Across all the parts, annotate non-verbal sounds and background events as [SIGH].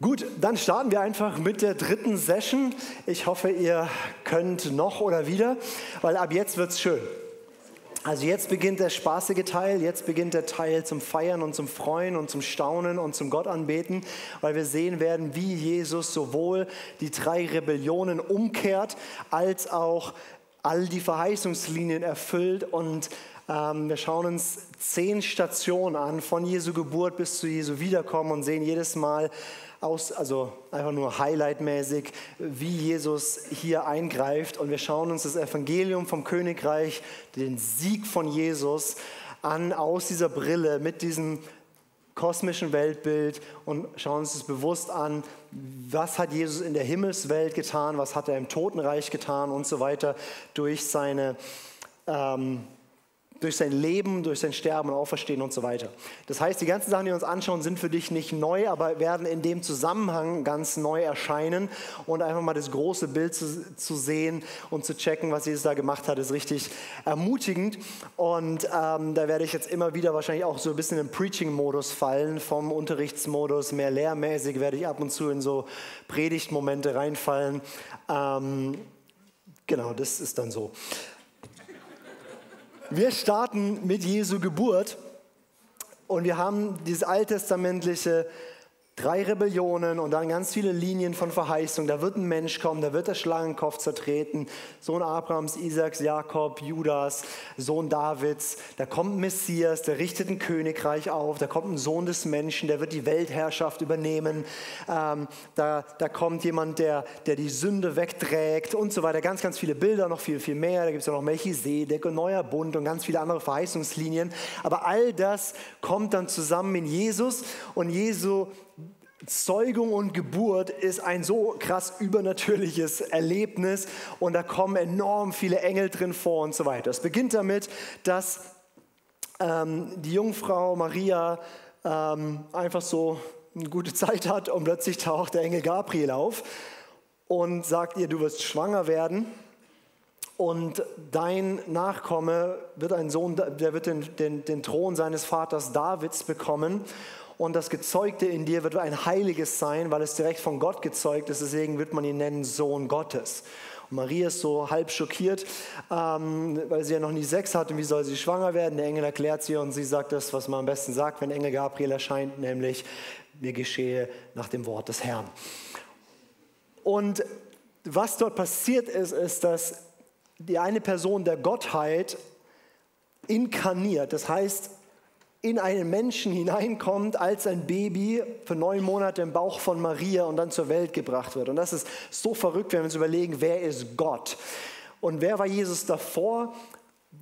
Gut, dann starten wir einfach mit der dritten Session. Ich hoffe, ihr könnt noch oder wieder, weil ab jetzt wird es schön. Also jetzt beginnt der spaßige Teil, jetzt beginnt der Teil zum Feiern und zum Freuen und zum Staunen und zum Gott anbeten, weil wir sehen werden, wie Jesus sowohl die drei Rebellionen umkehrt, als auch all die Verheißungslinien erfüllt und wir schauen uns zehn Stationen an, von Jesu Geburt bis zu Jesu Wiederkommen und sehen jedes Mal, aus, also einfach nur highlightmäßig, wie Jesus hier eingreift. Und wir schauen uns das Evangelium vom Königreich, den Sieg von Jesus an aus dieser Brille mit diesem kosmischen Weltbild und schauen uns das bewusst an, was hat Jesus in der Himmelswelt getan, was hat er im Totenreich getan und so weiter durch seine ähm, durch sein Leben, durch sein Sterben und Auferstehen und so weiter. Das heißt, die ganzen Sachen, die wir uns anschauen, sind für dich nicht neu, aber werden in dem Zusammenhang ganz neu erscheinen. Und einfach mal das große Bild zu, zu sehen und zu checken, was Jesus da gemacht hat, ist richtig ermutigend. Und ähm, da werde ich jetzt immer wieder wahrscheinlich auch so ein bisschen im Preaching-Modus fallen, vom Unterrichtsmodus mehr lehrmäßig werde ich ab und zu in so Predigtmomente reinfallen. Ähm, genau, das ist dann so. Wir starten mit Jesu Geburt und wir haben dieses alttestamentliche Drei Rebellionen und dann ganz viele Linien von Verheißung. Da wird ein Mensch kommen, da wird der Schlangenkopf zertreten. Sohn Abrahams, Isaaks, Jakob, Judas, Sohn Davids. Da kommt ein Messias, der richtet ein Königreich auf. Da kommt ein Sohn des Menschen, der wird die Weltherrschaft übernehmen. Ähm, da, da kommt jemand, der, der die Sünde wegträgt und so weiter. Ganz, ganz viele Bilder, noch viel, viel mehr. Da gibt es ja noch Melchisedek und Neuer Bund und ganz viele andere Verheißungslinien. Aber all das kommt dann zusammen in Jesus und Jesu Zeugung und Geburt ist ein so krass übernatürliches Erlebnis und da kommen enorm viele Engel drin vor und so weiter. Es beginnt damit, dass ähm, die Jungfrau Maria ähm, einfach so eine gute Zeit hat und plötzlich taucht der Engel Gabriel auf und sagt ihr, du wirst schwanger werden und dein Nachkomme wird ein Sohn, der wird den, den, den Thron seines Vaters Davids bekommen und das Gezeugte in dir wird ein heiliges sein, weil es direkt von Gott gezeugt ist. Deswegen wird man ihn nennen Sohn Gottes. Und Maria ist so halb schockiert, ähm, weil sie ja noch nie Sex hatte. Wie soll sie schwanger werden? Der Engel erklärt sie und sie sagt das, was man am besten sagt, wenn Engel Gabriel erscheint, nämlich, mir geschehe nach dem Wort des Herrn. Und was dort passiert ist, ist, dass die eine Person der Gottheit inkarniert, das heißt, in einen Menschen hineinkommt als ein Baby für neun Monate im Bauch von Maria und dann zur Welt gebracht wird. Und das ist so verrückt, wenn wir uns überlegen, wer ist Gott? Und wer war Jesus davor?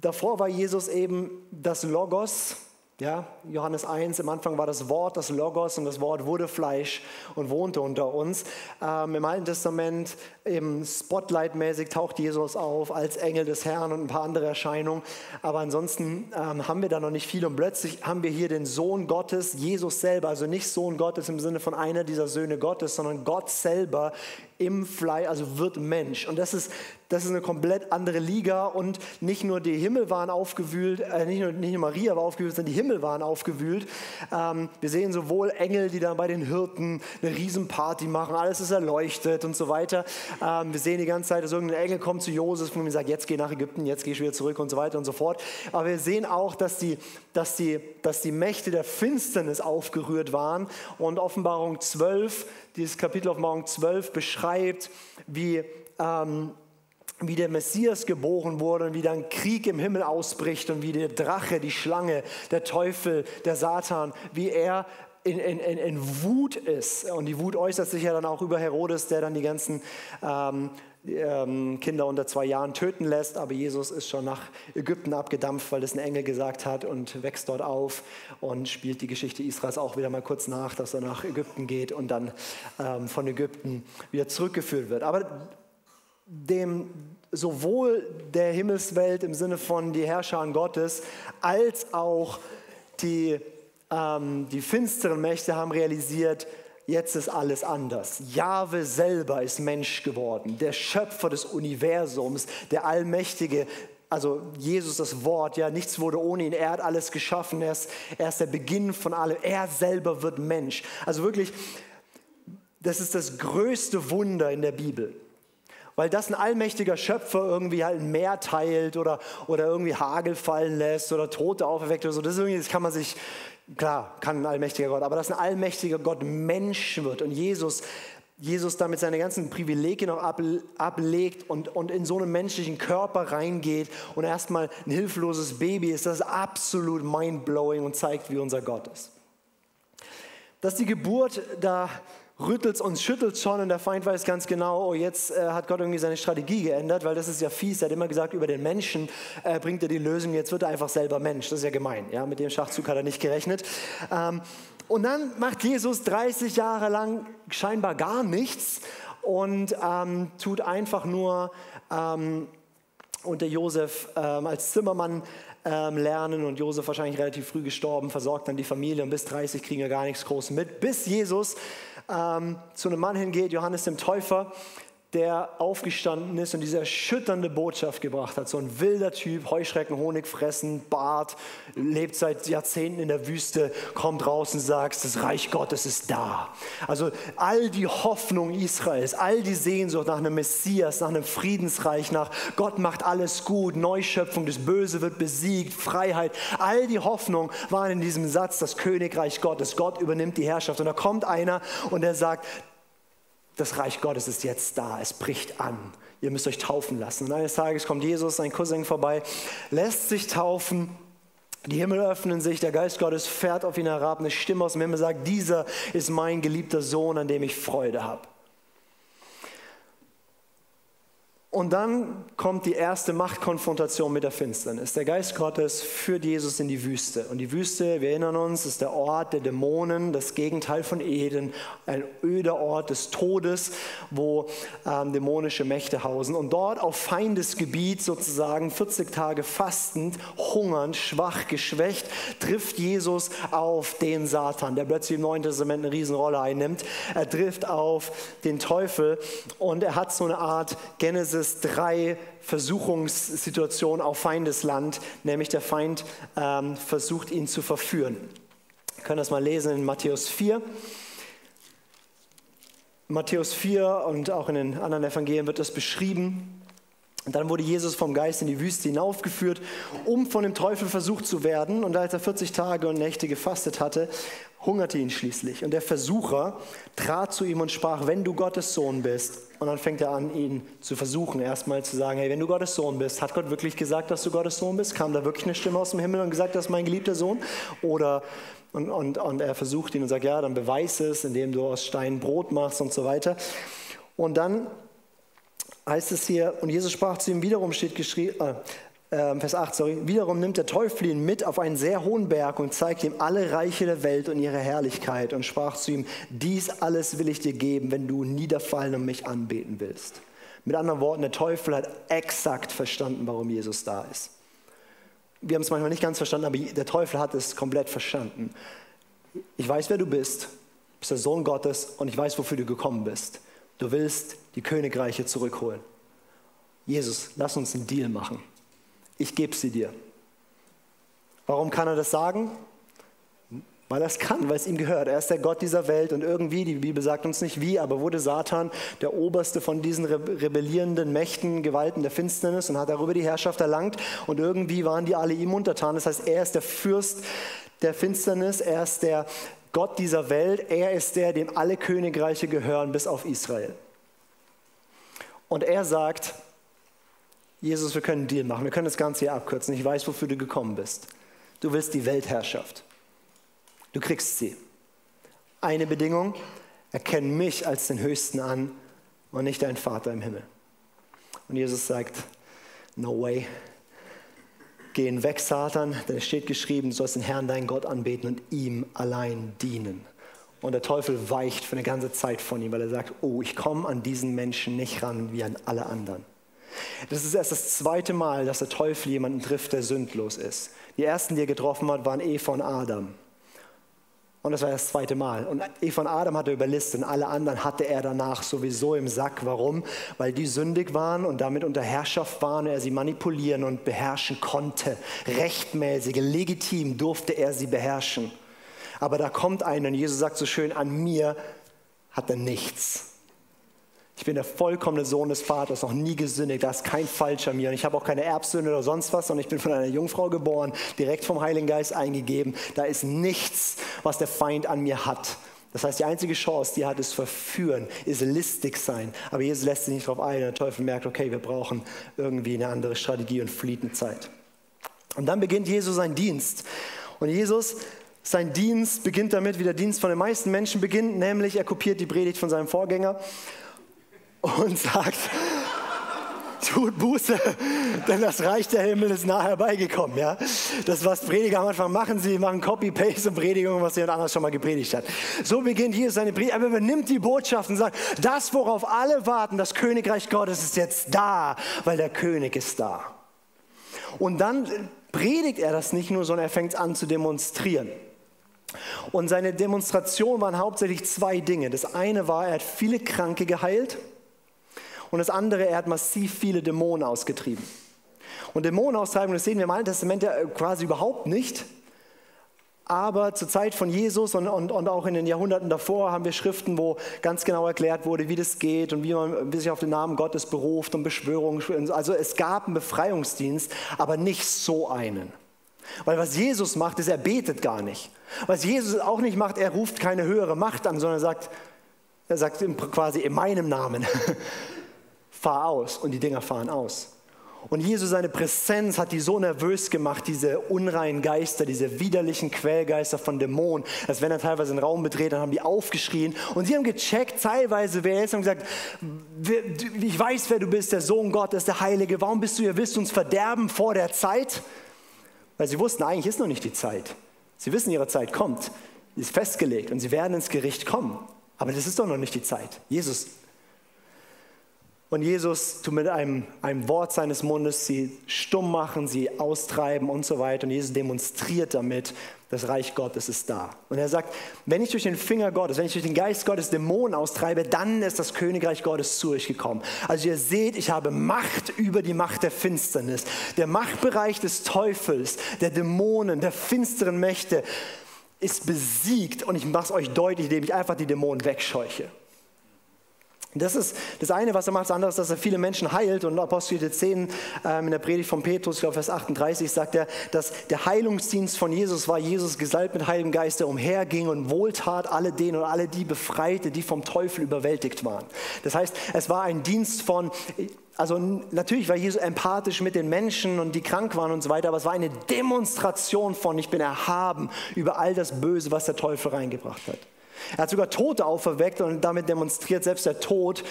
Davor war Jesus eben das Logos, ja, Johannes 1, im Anfang war das Wort, das Logos und das Wort wurde Fleisch und wohnte unter uns. Ähm, Im Alten Testament, im Spotlight-mäßig taucht Jesus auf als Engel des Herrn und ein paar andere Erscheinungen. Aber ansonsten ähm, haben wir da noch nicht viel und plötzlich haben wir hier den Sohn Gottes, Jesus selber, also nicht Sohn Gottes im Sinne von einer dieser Söhne Gottes, sondern Gott selber im Fleisch, also wird Mensch. Und das ist, das ist eine komplett andere Liga und nicht nur die Himmel waren aufgewühlt, äh, nicht, nur, nicht nur Maria war aufgewühlt, sondern die Himmel waren aufgewühlt. Ähm, wir sehen sowohl Engel, die dann bei den Hirten eine Riesenparty machen, alles ist erleuchtet und so weiter. Ähm, wir sehen die ganze Zeit, dass irgendein Engel kommt zu Josef und sagt, jetzt geh nach Ägypten, jetzt geh ich wieder zurück und so weiter und so fort. Aber wir sehen auch, dass die, dass die, dass die Mächte der Finsternis aufgerührt waren und Offenbarung 12 dieses Kapitel Offenbarung 12 beschreibt, wie, ähm, wie der Messias geboren wurde und wie dann Krieg im Himmel ausbricht und wie der Drache, die Schlange, der Teufel, der Satan, wie er in, in, in, Wut ist. Und die Wut äußert sich ja dann auch über Herodes, der dann die ganzen ähm, ähm, Kinder unter zwei Jahren töten lässt, aber Jesus ist schon nach Ägypten abgedampft, weil das ein Engel gesagt hat und wächst dort auf und spielt die Geschichte Israels auch wieder mal kurz nach, dass er nach Ägypten geht und dann ähm, von Ägypten wieder zurückgeführt wird. Aber dem sowohl der Himmelswelt im Sinne von die Herrscher Gottes als auch die, ähm, die finsteren Mächte haben realisiert, jetzt ist alles anders. Jahwe selber ist Mensch geworden, der Schöpfer des Universums, der Allmächtige, also Jesus das Wort, ja, nichts wurde ohne ihn, er hat alles geschaffen, er ist, er ist der Beginn von allem, er selber wird Mensch. Also wirklich, das ist das größte Wunder in der Bibel. Weil das ein allmächtiger Schöpfer irgendwie halt ein Meer teilt oder, oder irgendwie Hagel fallen lässt oder Tote auferweckt oder so, das, das kann man sich, klar, kann ein allmächtiger Gott, aber dass ein allmächtiger Gott Mensch wird und Jesus Jesus damit seine ganzen Privilegien auch ablegt und, und in so einen menschlichen Körper reingeht und erstmal ein hilfloses Baby ist, das ist absolut mindblowing und zeigt, wie unser Gott ist. Dass die Geburt, da rüttelt uns, schüttelt schon und der Feind weiß ganz genau, oh, jetzt äh, hat Gott irgendwie seine Strategie geändert, weil das ist ja fies. Er hat immer gesagt, über den Menschen äh, bringt er die Lösung, jetzt wird er einfach selber Mensch. Das ist ja gemein. Ja? Mit dem Schachzug hat er nicht gerechnet. Ähm, und dann macht Jesus 30 Jahre lang scheinbar gar nichts und ähm, tut einfach nur ähm, unter Josef ähm, als Zimmermann ähm, lernen und Josef wahrscheinlich relativ früh gestorben, versorgt dann die Familie und bis 30 kriegen wir gar nichts groß mit, bis Jesus ähm, zu einem Mann hingeht, Johannes dem Täufer, der aufgestanden ist und diese erschütternde Botschaft gebracht hat. So ein wilder Typ, Heuschrecken, Honig fressen, Bart, lebt seit Jahrzehnten in der Wüste, kommt raus und sagt, das Reich Gottes ist da. Also all die Hoffnung Israels, all die Sehnsucht nach einem Messias, nach einem Friedensreich, nach Gott macht alles gut, Neuschöpfung, das Böse wird besiegt, Freiheit, all die Hoffnung waren in diesem Satz, das Königreich Gottes, Gott übernimmt die Herrschaft. Und da kommt einer und er sagt, das Reich Gottes ist jetzt da, es bricht an. Ihr müsst euch taufen lassen. Und eines Tages kommt Jesus, sein Cousin vorbei, lässt sich taufen. Die Himmel öffnen sich, der Geist Gottes fährt auf ihn herab, eine Stimme aus dem Himmel sagt, dieser ist mein geliebter Sohn, an dem ich Freude habe. Und dann kommt die erste Machtkonfrontation mit der Finsternis. Der Geist Gottes führt Jesus in die Wüste. Und die Wüste, wir erinnern uns, ist der Ort der Dämonen, das Gegenteil von Eden, ein öder Ort des Todes, wo ähm, dämonische Mächte hausen. Und dort auf Feindesgebiet sozusagen 40 Tage fastend, hungernd, schwach, geschwächt, trifft Jesus auf den Satan, der plötzlich im Neuen Testament eine Riesenrolle einnimmt. Er trifft auf den Teufel und er hat so eine Art Genesis es drei Versuchungssituationen auf Feindesland, nämlich der Feind ähm, versucht ihn zu verführen. Wir können das mal lesen in Matthäus 4. Matthäus 4 und auch in den anderen Evangelien wird das beschrieben. Und dann wurde Jesus vom Geist in die Wüste hinaufgeführt, um von dem Teufel versucht zu werden. Und als er 40 Tage und Nächte gefastet hatte, hungerte ihn schließlich. Und der Versucher trat zu ihm und sprach, wenn du Gottes Sohn bist. Und dann fängt er an, ihn zu versuchen, erstmal zu sagen, hey, wenn du Gottes Sohn bist, hat Gott wirklich gesagt, dass du Gottes Sohn bist? Kam da wirklich eine Stimme aus dem Himmel und gesagt, das ist mein geliebter Sohn? Oder, und, und, und er versucht ihn und sagt, ja, dann beweis es, indem du aus Steinen Brot machst und so weiter. Und dann heißt es hier, und Jesus sprach zu ihm, wiederum steht geschrieben, äh, äh, Vers 8, sorry, wiederum nimmt der Teufel ihn mit auf einen sehr hohen Berg und zeigt ihm alle Reiche der Welt und ihre Herrlichkeit und sprach zu ihm, dies alles will ich dir geben, wenn du niederfallen und mich anbeten willst. Mit anderen Worten, der Teufel hat exakt verstanden, warum Jesus da ist. Wir haben es manchmal nicht ganz verstanden, aber der Teufel hat es komplett verstanden. Ich weiß, wer du bist, du bist der Sohn Gottes und ich weiß, wofür du gekommen bist. Du willst die Königreiche zurückholen. Jesus, lass uns einen Deal machen. Ich gebe sie dir. Warum kann er das sagen? Weil er es kann, weil es ihm gehört. Er ist der Gott dieser Welt und irgendwie, die Bibel sagt uns nicht wie, aber wurde Satan der oberste von diesen rebellierenden Mächten, Gewalten der Finsternis und hat darüber die Herrschaft erlangt und irgendwie waren die alle ihm untertan. Das heißt, er ist der Fürst der Finsternis, er ist der Gott dieser Welt, er ist der, dem alle Königreiche gehören, bis auf Israel. Und er sagt, Jesus, wir können einen Deal machen, wir können das Ganze hier abkürzen. Ich weiß, wofür du gekommen bist. Du willst die Weltherrschaft. Du kriegst sie. Eine Bedingung, erkenne mich als den Höchsten an und nicht deinen Vater im Himmel. Und Jesus sagt, no way, Gehen weg, Satan, denn es steht geschrieben, du sollst den Herrn, deinen Gott anbeten und ihm allein dienen. Und der Teufel weicht für eine ganze Zeit von ihm, weil er sagt, oh, ich komme an diesen Menschen nicht ran wie an alle anderen. Das ist erst das zweite Mal, dass der Teufel jemanden trifft, der sündlos ist. Die ersten, die er getroffen hat, waren Eva und Adam. Und das war das zweite Mal. Und Eva und Adam hat er überlistet und alle anderen hatte er danach sowieso im Sack. Warum? Weil die sündig waren und damit unter Herrschaft waren und er sie manipulieren und beherrschen konnte. Rechtmäßig, legitim durfte er sie beherrschen. Aber da kommt einer und Jesus sagt so schön, an mir hat er nichts. Ich bin der vollkommene Sohn des Vaters, noch nie gesündigt, da ist kein Falsch an mir. Und ich habe auch keine Erbsünde oder sonst was, sondern ich bin von einer Jungfrau geboren, direkt vom Heiligen Geist eingegeben. Da ist nichts, was der Feind an mir hat. Das heißt, die einzige Chance, die er hat, ist verführen, ist listig sein. Aber Jesus lässt sich nicht darauf ein. Der Teufel merkt, okay, wir brauchen irgendwie eine andere Strategie und flieht eine Zeit. Und dann beginnt Jesus seinen Dienst. Und Jesus, sein Dienst beginnt damit, wie der Dienst von den meisten Menschen beginnt, nämlich er kopiert die Predigt von seinem Vorgänger und sagt, tut Buße, denn das Reich der Himmel ist nahe herbeigekommen. Ja? Das, was Prediger am Anfang machen, sie machen Copy-Paste und Predigung, was jemand anders schon mal gepredigt hat. So beginnt hier seine Predigt. Aber er übernimmt die Botschaft und sagt, das, worauf alle warten, das Königreich Gottes ist jetzt da, weil der König ist da. Und dann predigt er das nicht nur, sondern er fängt an zu demonstrieren. Und seine Demonstration waren hauptsächlich zwei Dinge. Das eine war, er hat viele Kranke geheilt. Und das andere, er hat massiv viele Dämonen ausgetrieben. Und Dämonenaustreibung, das sehen wir im Alten Testament ja äh, quasi überhaupt nicht. Aber zur Zeit von Jesus und, und, und, auch in den Jahrhunderten davor haben wir Schriften, wo ganz genau erklärt wurde, wie das geht und wie man sich auf den Namen Gottes beruft und Beschwörungen. Also es gab einen Befreiungsdienst, aber nicht so einen. Weil was Jesus macht, ist, er betet gar nicht. Was Jesus auch nicht macht, er ruft keine höhere Macht an, sondern sagt, er sagt quasi in meinem Namen [LAUGHS] fahr aus und die Dinger fahren aus. Und Jesus, seine Präsenz hat die so nervös gemacht, diese unreinen Geister, diese widerlichen Quellgeister von Dämonen, dass wenn er teilweise einen Raum betreten, dann haben die aufgeschrien und sie haben gecheckt teilweise, wer er ist und gesagt, ich weiß, wer du bist, der Sohn Gottes, der Heilige, warum bist du hier, willst du uns verderben vor der Zeit? Weil sie wussten, eigentlich ist noch nicht die Zeit. Sie wissen, ihre Zeit kommt, ist festgelegt und sie werden ins Gericht kommen. Aber das ist doch noch nicht die Zeit. Jesus und Jesus tut mit einem, einem Wort seines Mundes sie stumm machen, sie austreiben und so weiter. Und Jesus demonstriert damit, das Reich Gottes ist da. Und er sagt, wenn ich durch den Finger Gottes, wenn ich durch den Geist Gottes Dämonen austreibe, dann ist das Königreich Gottes zu euch gekommen. Also ihr seht, ich habe Macht über die Macht der Finsternis. Der Machtbereich des Teufels, der Dämonen, der finsteren Mächte ist besiegt. Und ich mache es euch deutlich, indem ich einfach die Dämonen wegscheuche. Das ist das eine, was er macht. Das andere ist, dass er viele Menschen heilt. Und Apostel 10 ähm, in der Predigt von Petrus, ich glaube Vers 38, sagt er, dass der Heilungsdienst von Jesus war, Jesus gesalbt mit Heiligem Geist, der umherging und wohltat alle denen und alle die befreite, die vom Teufel überwältigt waren. Das heißt, es war ein Dienst von, also natürlich war Jesus empathisch mit den Menschen und die krank waren und so weiter, aber es war eine Demonstration von, ich bin erhaben über all das Böse, was der Teufel reingebracht hat. Er hat sogar Tote auferweckt und damit demonstriert, selbst der Tod,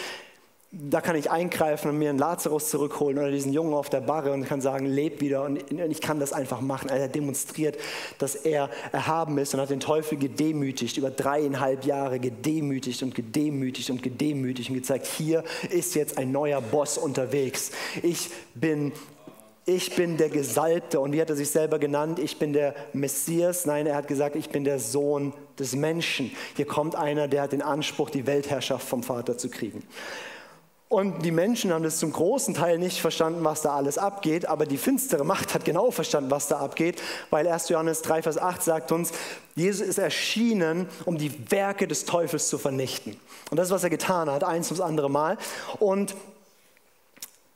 da kann ich eingreifen und mir einen Lazarus zurückholen oder diesen Jungen auf der Barre und kann sagen, leb wieder und ich kann das einfach machen. Er demonstriert, dass er erhaben ist und hat den Teufel gedemütigt, über dreieinhalb Jahre gedemütigt und gedemütigt und gedemütigt und gezeigt, hier ist jetzt ein neuer Boss unterwegs. Ich bin ich bin der Gesalbte. Und wie hat er sich selber genannt? Ich bin der Messias. Nein, er hat gesagt, ich bin der Sohn des Menschen. Hier kommt einer, der hat den Anspruch, die Weltherrschaft vom Vater zu kriegen. Und die Menschen haben das zum großen Teil nicht verstanden, was da alles abgeht, aber die finstere Macht hat genau verstanden, was da abgeht, weil 1. Johannes 3, Vers 8 sagt uns, Jesus ist erschienen, um die Werke des Teufels zu vernichten. Und das ist, was er getan hat, eins ums andere Mal. Und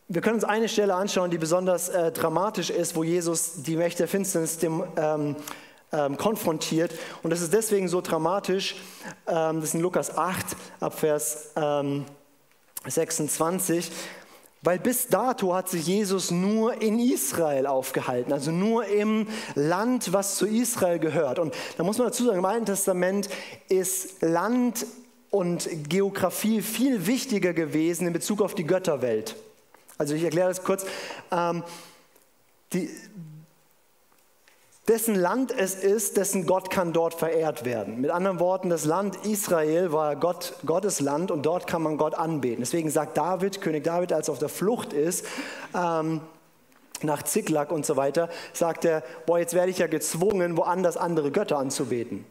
wir können uns eine Stelle anschauen, die besonders äh, dramatisch ist, wo Jesus die Mächte der Finsternis dem, ähm, ähm, konfrontiert. Und das ist deswegen so dramatisch. Ähm, das ist in Lukas 8, Abvers 26. Ähm, Weil bis dato hat sich Jesus nur in Israel aufgehalten, also nur im Land, was zu Israel gehört. Und da muss man dazu sagen, im Alten Testament ist Land und Geografie viel wichtiger gewesen in Bezug auf die Götterwelt. Also ich erkläre das kurz. Ähm, die, dessen Land es ist, dessen Gott kann dort verehrt werden. Mit anderen Worten, das Land Israel war Gott, Gottes Land und dort kann man Gott anbeten. Deswegen sagt David, König David, als er auf der Flucht ist, ähm, nach Ziklag und so weiter, sagt er, boah, jetzt werde ich ja gezwungen, woanders andere Götter anzubeten.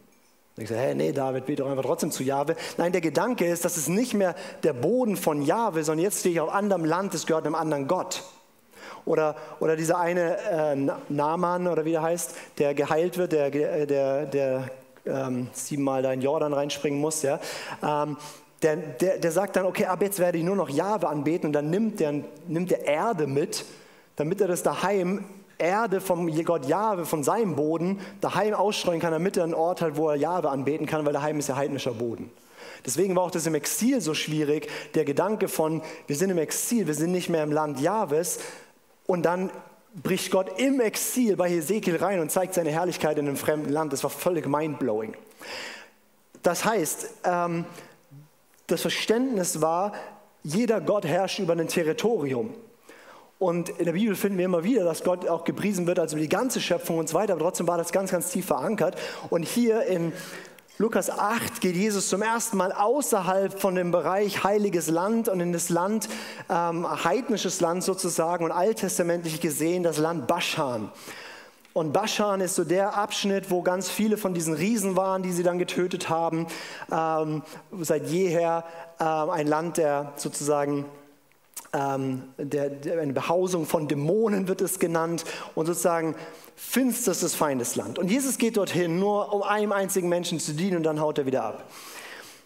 Ich sage, hey, nee, David, bete doch einfach trotzdem zu Jahwe. Nein, der Gedanke ist, dass es nicht mehr der Boden von Jahwe, sondern jetzt stehe ich auf anderem Land, es gehört einem anderen Gott. Oder, oder dieser eine äh, Naaman, oder wie der heißt, der geheilt wird, der, der, der ähm, siebenmal da in Jordan reinspringen muss, ja. Ähm, der, der, der sagt dann, okay, ab jetzt werde ich nur noch Jahwe anbeten und dann nimmt der, nimmt der Erde mit, damit er das daheim Erde vom Gott Jahwe, von seinem Boden, daheim ausstreuen kann, damit er einen Ort hat, wo er Jahwe anbeten kann, weil daheim ist ja heidnischer Boden. Deswegen war auch das im Exil so schwierig, der Gedanke von, wir sind im Exil, wir sind nicht mehr im Land Jahwes und dann bricht Gott im Exil bei Hesekiel rein und zeigt seine Herrlichkeit in einem fremden Land. Das war völlig mindblowing. Das heißt, ähm, das Verständnis war, jeder Gott herrscht über ein Territorium. Und in der Bibel finden wir immer wieder, dass Gott auch gepriesen wird, also die ganze Schöpfung und so weiter, aber trotzdem war das ganz, ganz tief verankert. Und hier in Lukas 8 geht Jesus zum ersten Mal außerhalb von dem Bereich heiliges Land und in das Land, ähm, heidnisches Land sozusagen und alttestamentlich gesehen das Land Baschan. Und Baschan ist so der Abschnitt, wo ganz viele von diesen Riesen waren, die sie dann getötet haben. Ähm, seit jeher äh, ein Land, der sozusagen ähm, der, der, eine Behausung von Dämonen wird es genannt und sozusagen finsterstes Feindesland. Und Jesus geht dorthin, nur um einem einzigen Menschen zu dienen und dann haut er wieder ab.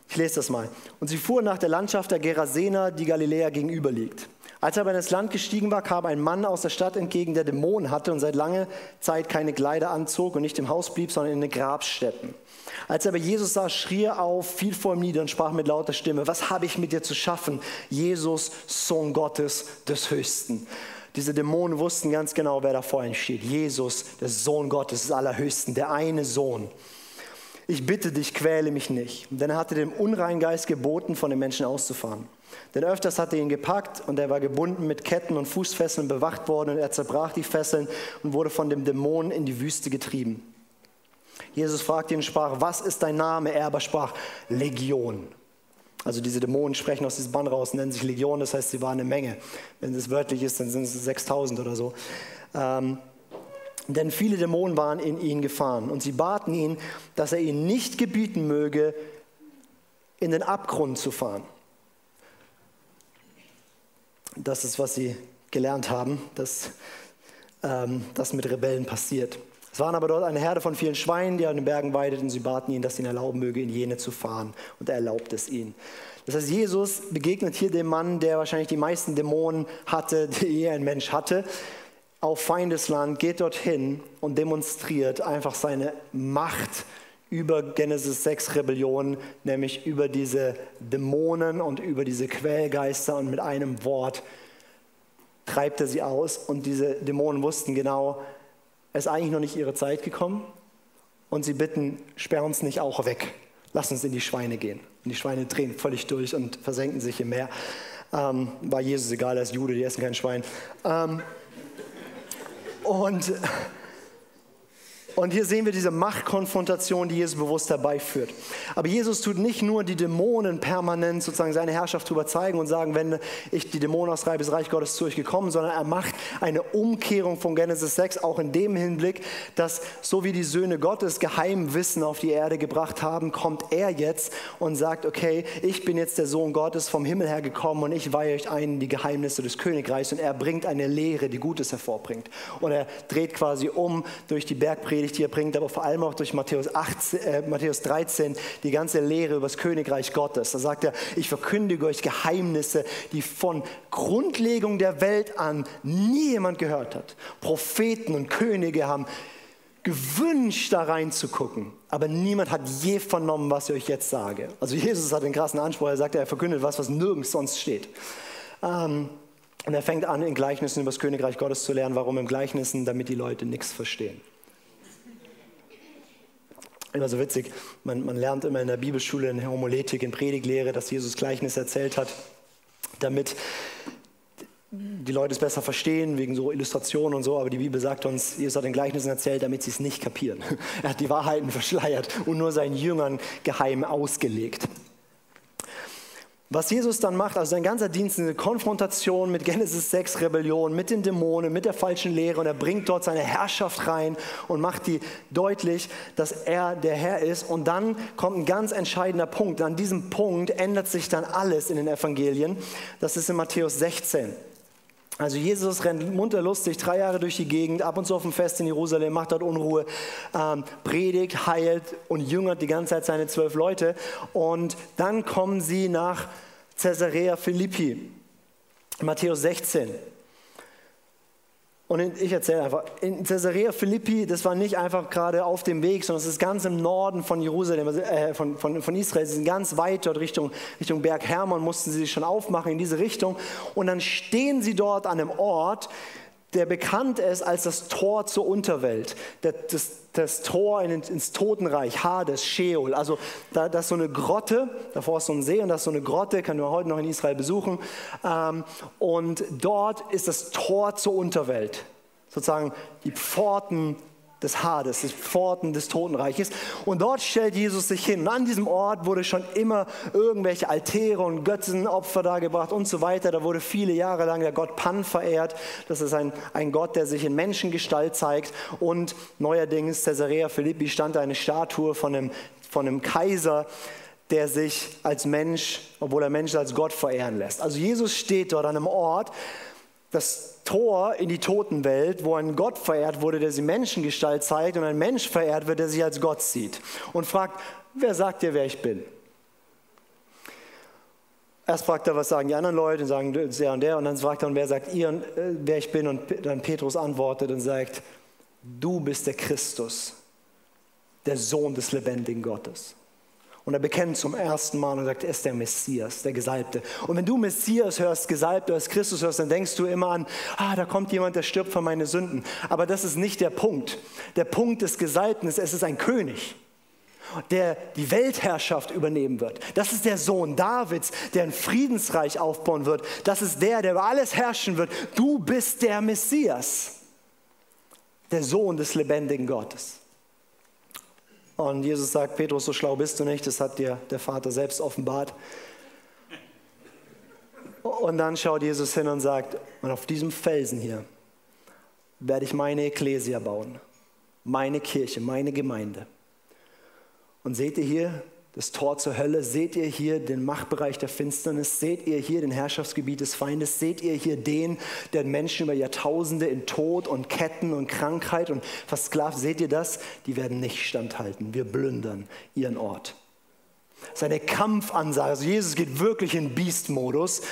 Ich lese das mal. Und sie fuhren nach der Landschaft der Gerasena, die Galiläa gegenüber liegt. Als er aber in das Land gestiegen war, kam ein Mann aus der Stadt entgegen, der Dämonen hatte und seit langer Zeit keine Kleider anzog und nicht im Haus blieb, sondern in den Grabstätten. Als er aber Jesus sah, schrie er auf, fiel vor ihm nieder und sprach mit lauter Stimme, was habe ich mit dir zu schaffen, Jesus, Sohn Gottes des Höchsten. Diese Dämonen wussten ganz genau, wer da vor ihnen steht. Jesus, der Sohn Gottes des Allerhöchsten, der eine Sohn. Ich bitte dich, quäle mich nicht. Denn er hatte dem Unreingeist geboten, von den Menschen auszufahren. Denn öfters hatte er ihn gepackt und er war gebunden mit Ketten und Fußfesseln bewacht worden und er zerbrach die Fesseln und wurde von dem Dämon in die Wüste getrieben. Jesus fragte ihn und sprach, was ist dein Name? Er aber sprach, Legion. Also diese Dämonen sprechen aus diesem Band raus, nennen sich Legion, das heißt, sie waren eine Menge. Wenn es wörtlich ist, dann sind es 6000 oder so. Ähm, denn viele Dämonen waren in ihn gefahren und sie baten ihn, dass er ihnen nicht gebieten möge, in den Abgrund zu fahren. Das ist, was sie gelernt haben, dass ähm, das mit Rebellen passiert. Es waren aber dort eine Herde von vielen Schweinen, die an den Bergen weideten. Sie baten ihn, dass ihn erlauben möge, in jene zu fahren. Und er erlaubt es ihnen. Das heißt, Jesus begegnet hier dem Mann, der wahrscheinlich die meisten Dämonen hatte, [LAUGHS] die je ein Mensch hatte, auf Feindesland, geht dorthin und demonstriert einfach seine Macht über Genesis 6 Rebellion, nämlich über diese Dämonen und über diese Quellgeister und mit einem Wort treibt er sie aus und diese Dämonen wussten genau, es ist eigentlich noch nicht ihre Zeit gekommen und sie bitten, sperr uns nicht auch weg, lass uns in die Schweine gehen. Und die Schweine drehen völlig durch und versenken sich im Meer. Ähm, war Jesus egal, er ist Jude, die essen kein Schwein. Ähm, und und hier sehen wir diese Machtkonfrontation, die Jesus bewusst herbeiführt. Aber Jesus tut nicht nur die Dämonen permanent sozusagen seine Herrschaft darüber zeigen und sagen, wenn ich die Dämonen austreibe, ist Reich Gottes zu euch gekommen, sondern er macht eine Umkehrung von Genesis 6 auch in dem Hinblick, dass so wie die Söhne Gottes Geheimwissen auf die Erde gebracht haben, kommt er jetzt und sagt, okay, ich bin jetzt der Sohn Gottes vom Himmel her gekommen und ich weihe euch ein in die Geheimnisse des Königreichs und er bringt eine Lehre, die Gutes hervorbringt. Und er dreht quasi um durch die Bergpredigt Predigt, die er bringt, aber vor allem auch durch Matthäus, 18, äh, Matthäus 13, die ganze Lehre über das Königreich Gottes. Da sagt er, ich verkündige euch Geheimnisse, die von Grundlegung der Welt an nie jemand gehört hat. Propheten und Könige haben gewünscht, da reinzugucken. Aber niemand hat je vernommen, was ich euch jetzt sage. Also Jesus hat den krassen Anspruch, er sagt, er verkündet was, was nirgends sonst steht. Ähm, und er fängt an, in Gleichnissen über das Königreich Gottes zu lernen. Warum im Gleichnissen? Damit die Leute nichts verstehen immer so witzig, man, man lernt immer in der Bibelschule, in Homiletik, in Prediglehre, dass Jesus Gleichnis erzählt hat, damit die Leute es besser verstehen, wegen so Illustrationen und so, aber die Bibel sagt uns, Jesus hat den Gleichnissen erzählt, damit sie es nicht kapieren. [LAUGHS] Er hat die Wahrheiten [LAUGHS] verschleiert und nur seinen Jüngern geheim ausgelegt. Was Jesus dann macht, also sein ganzer Dienst, eine Konfrontation mit Genesis 6 Rebellion, mit den Dämonen, mit der falschen Lehre und er bringt dort seine Herrschaft rein und macht die deutlich, dass er der Herr ist. Und dann kommt ein ganz entscheidender Punkt. An diesem Punkt ändert sich dann alles in den Evangelien. Das ist in Matthäus 16. Also Jesus rennt munter lustig drei Jahre durch die Gegend, ab und zu auf dem Fest in Jerusalem, macht dort Unruhe, ähm, predigt, heilt und jüngert die ganze Zeit seine zwölf Leute. Und dann kommen sie nach Caesarea Philippi, Matthäus 16. Und ich erzähle einfach, in Caesarea Philippi, das war nicht einfach gerade auf dem Weg, sondern es ist ganz im Norden von Jerusalem, also, äh, von, von, von Israel. Sie sind ganz weit dort Richtung, Richtung Berg Hermon, mussten sie sich schon aufmachen in diese Richtung. Und dann stehen sie dort an einem Ort, der bekannt ist als das Tor zur Unterwelt, das, das Tor ins Totenreich, Hades, Sheol. Also da, das ist so eine Grotte, davor ist so ein See und das ist so eine Grotte, kann man heute noch in Israel besuchen. Ähm, und dort ist das Tor zur Unterwelt, sozusagen die Pforten des Hades, des Pforten des Totenreiches. Und dort stellt Jesus sich hin. Und an diesem Ort wurde schon immer irgendwelche Altäre und Götzenopfer dargebracht und so weiter. Da wurde viele Jahre lang der Gott Pan verehrt. Das ist ein, ein Gott, der sich in Menschengestalt zeigt. Und neuerdings, Caesarea Philippi, stand eine Statue von einem, von einem Kaiser, der sich als Mensch, obwohl er Mensch als Gott verehren lässt. Also Jesus steht dort an einem Ort, das Tor in die Totenwelt, wo ein Gott verehrt wurde, der sie Menschengestalt zeigt und ein Mensch verehrt wird, der sie als Gott sieht und fragt, wer sagt dir, wer ich bin? Erst fragt er, was sagen die anderen Leute, und sagen der und der, und dann fragt er, und wer sagt ihr, äh, wer ich bin? Und dann Petrus antwortet und sagt, du bist der Christus, der Sohn des lebendigen Gottes. Und er bekennt zum ersten Mal und sagt, er ist der Messias, der Gesalbte. Und wenn du Messias hörst, Gesalbte, hörst, Christus hörst, dann denkst du immer an, ah, da kommt jemand, der stirbt für meine Sünden. Aber das ist nicht der Punkt. Der Punkt des Gesalbten ist, es ist ein König der die Weltherrschaft übernehmen wird. Das ist der Sohn Davids, der ein Friedensreich aufbauen wird. Das ist der, der über alles herrschen wird. Du bist der Messias, der Sohn des lebendigen Gottes. Und Jesus sagt, Petrus, so schlau bist du nicht, das hat dir der Vater selbst offenbart. Und dann schaut Jesus hin und sagt, und auf diesem Felsen hier werde ich meine Ekklesia bauen, meine Kirche, meine Gemeinde. Und seht ihr hier, das Tor zur Hölle. Seht ihr hier den Machtbereich der Finsternis? Seht ihr hier den Herrschaftsgebiet des Feindes? Seht ihr hier den, der Menschen über Jahrtausende in Tod und Ketten und Krankheit und versklavt? Seht ihr das? Die werden nicht standhalten. Wir plündern ihren Ort. Seine Kampfansage, also Jesus geht wirklich in Beast-Modus.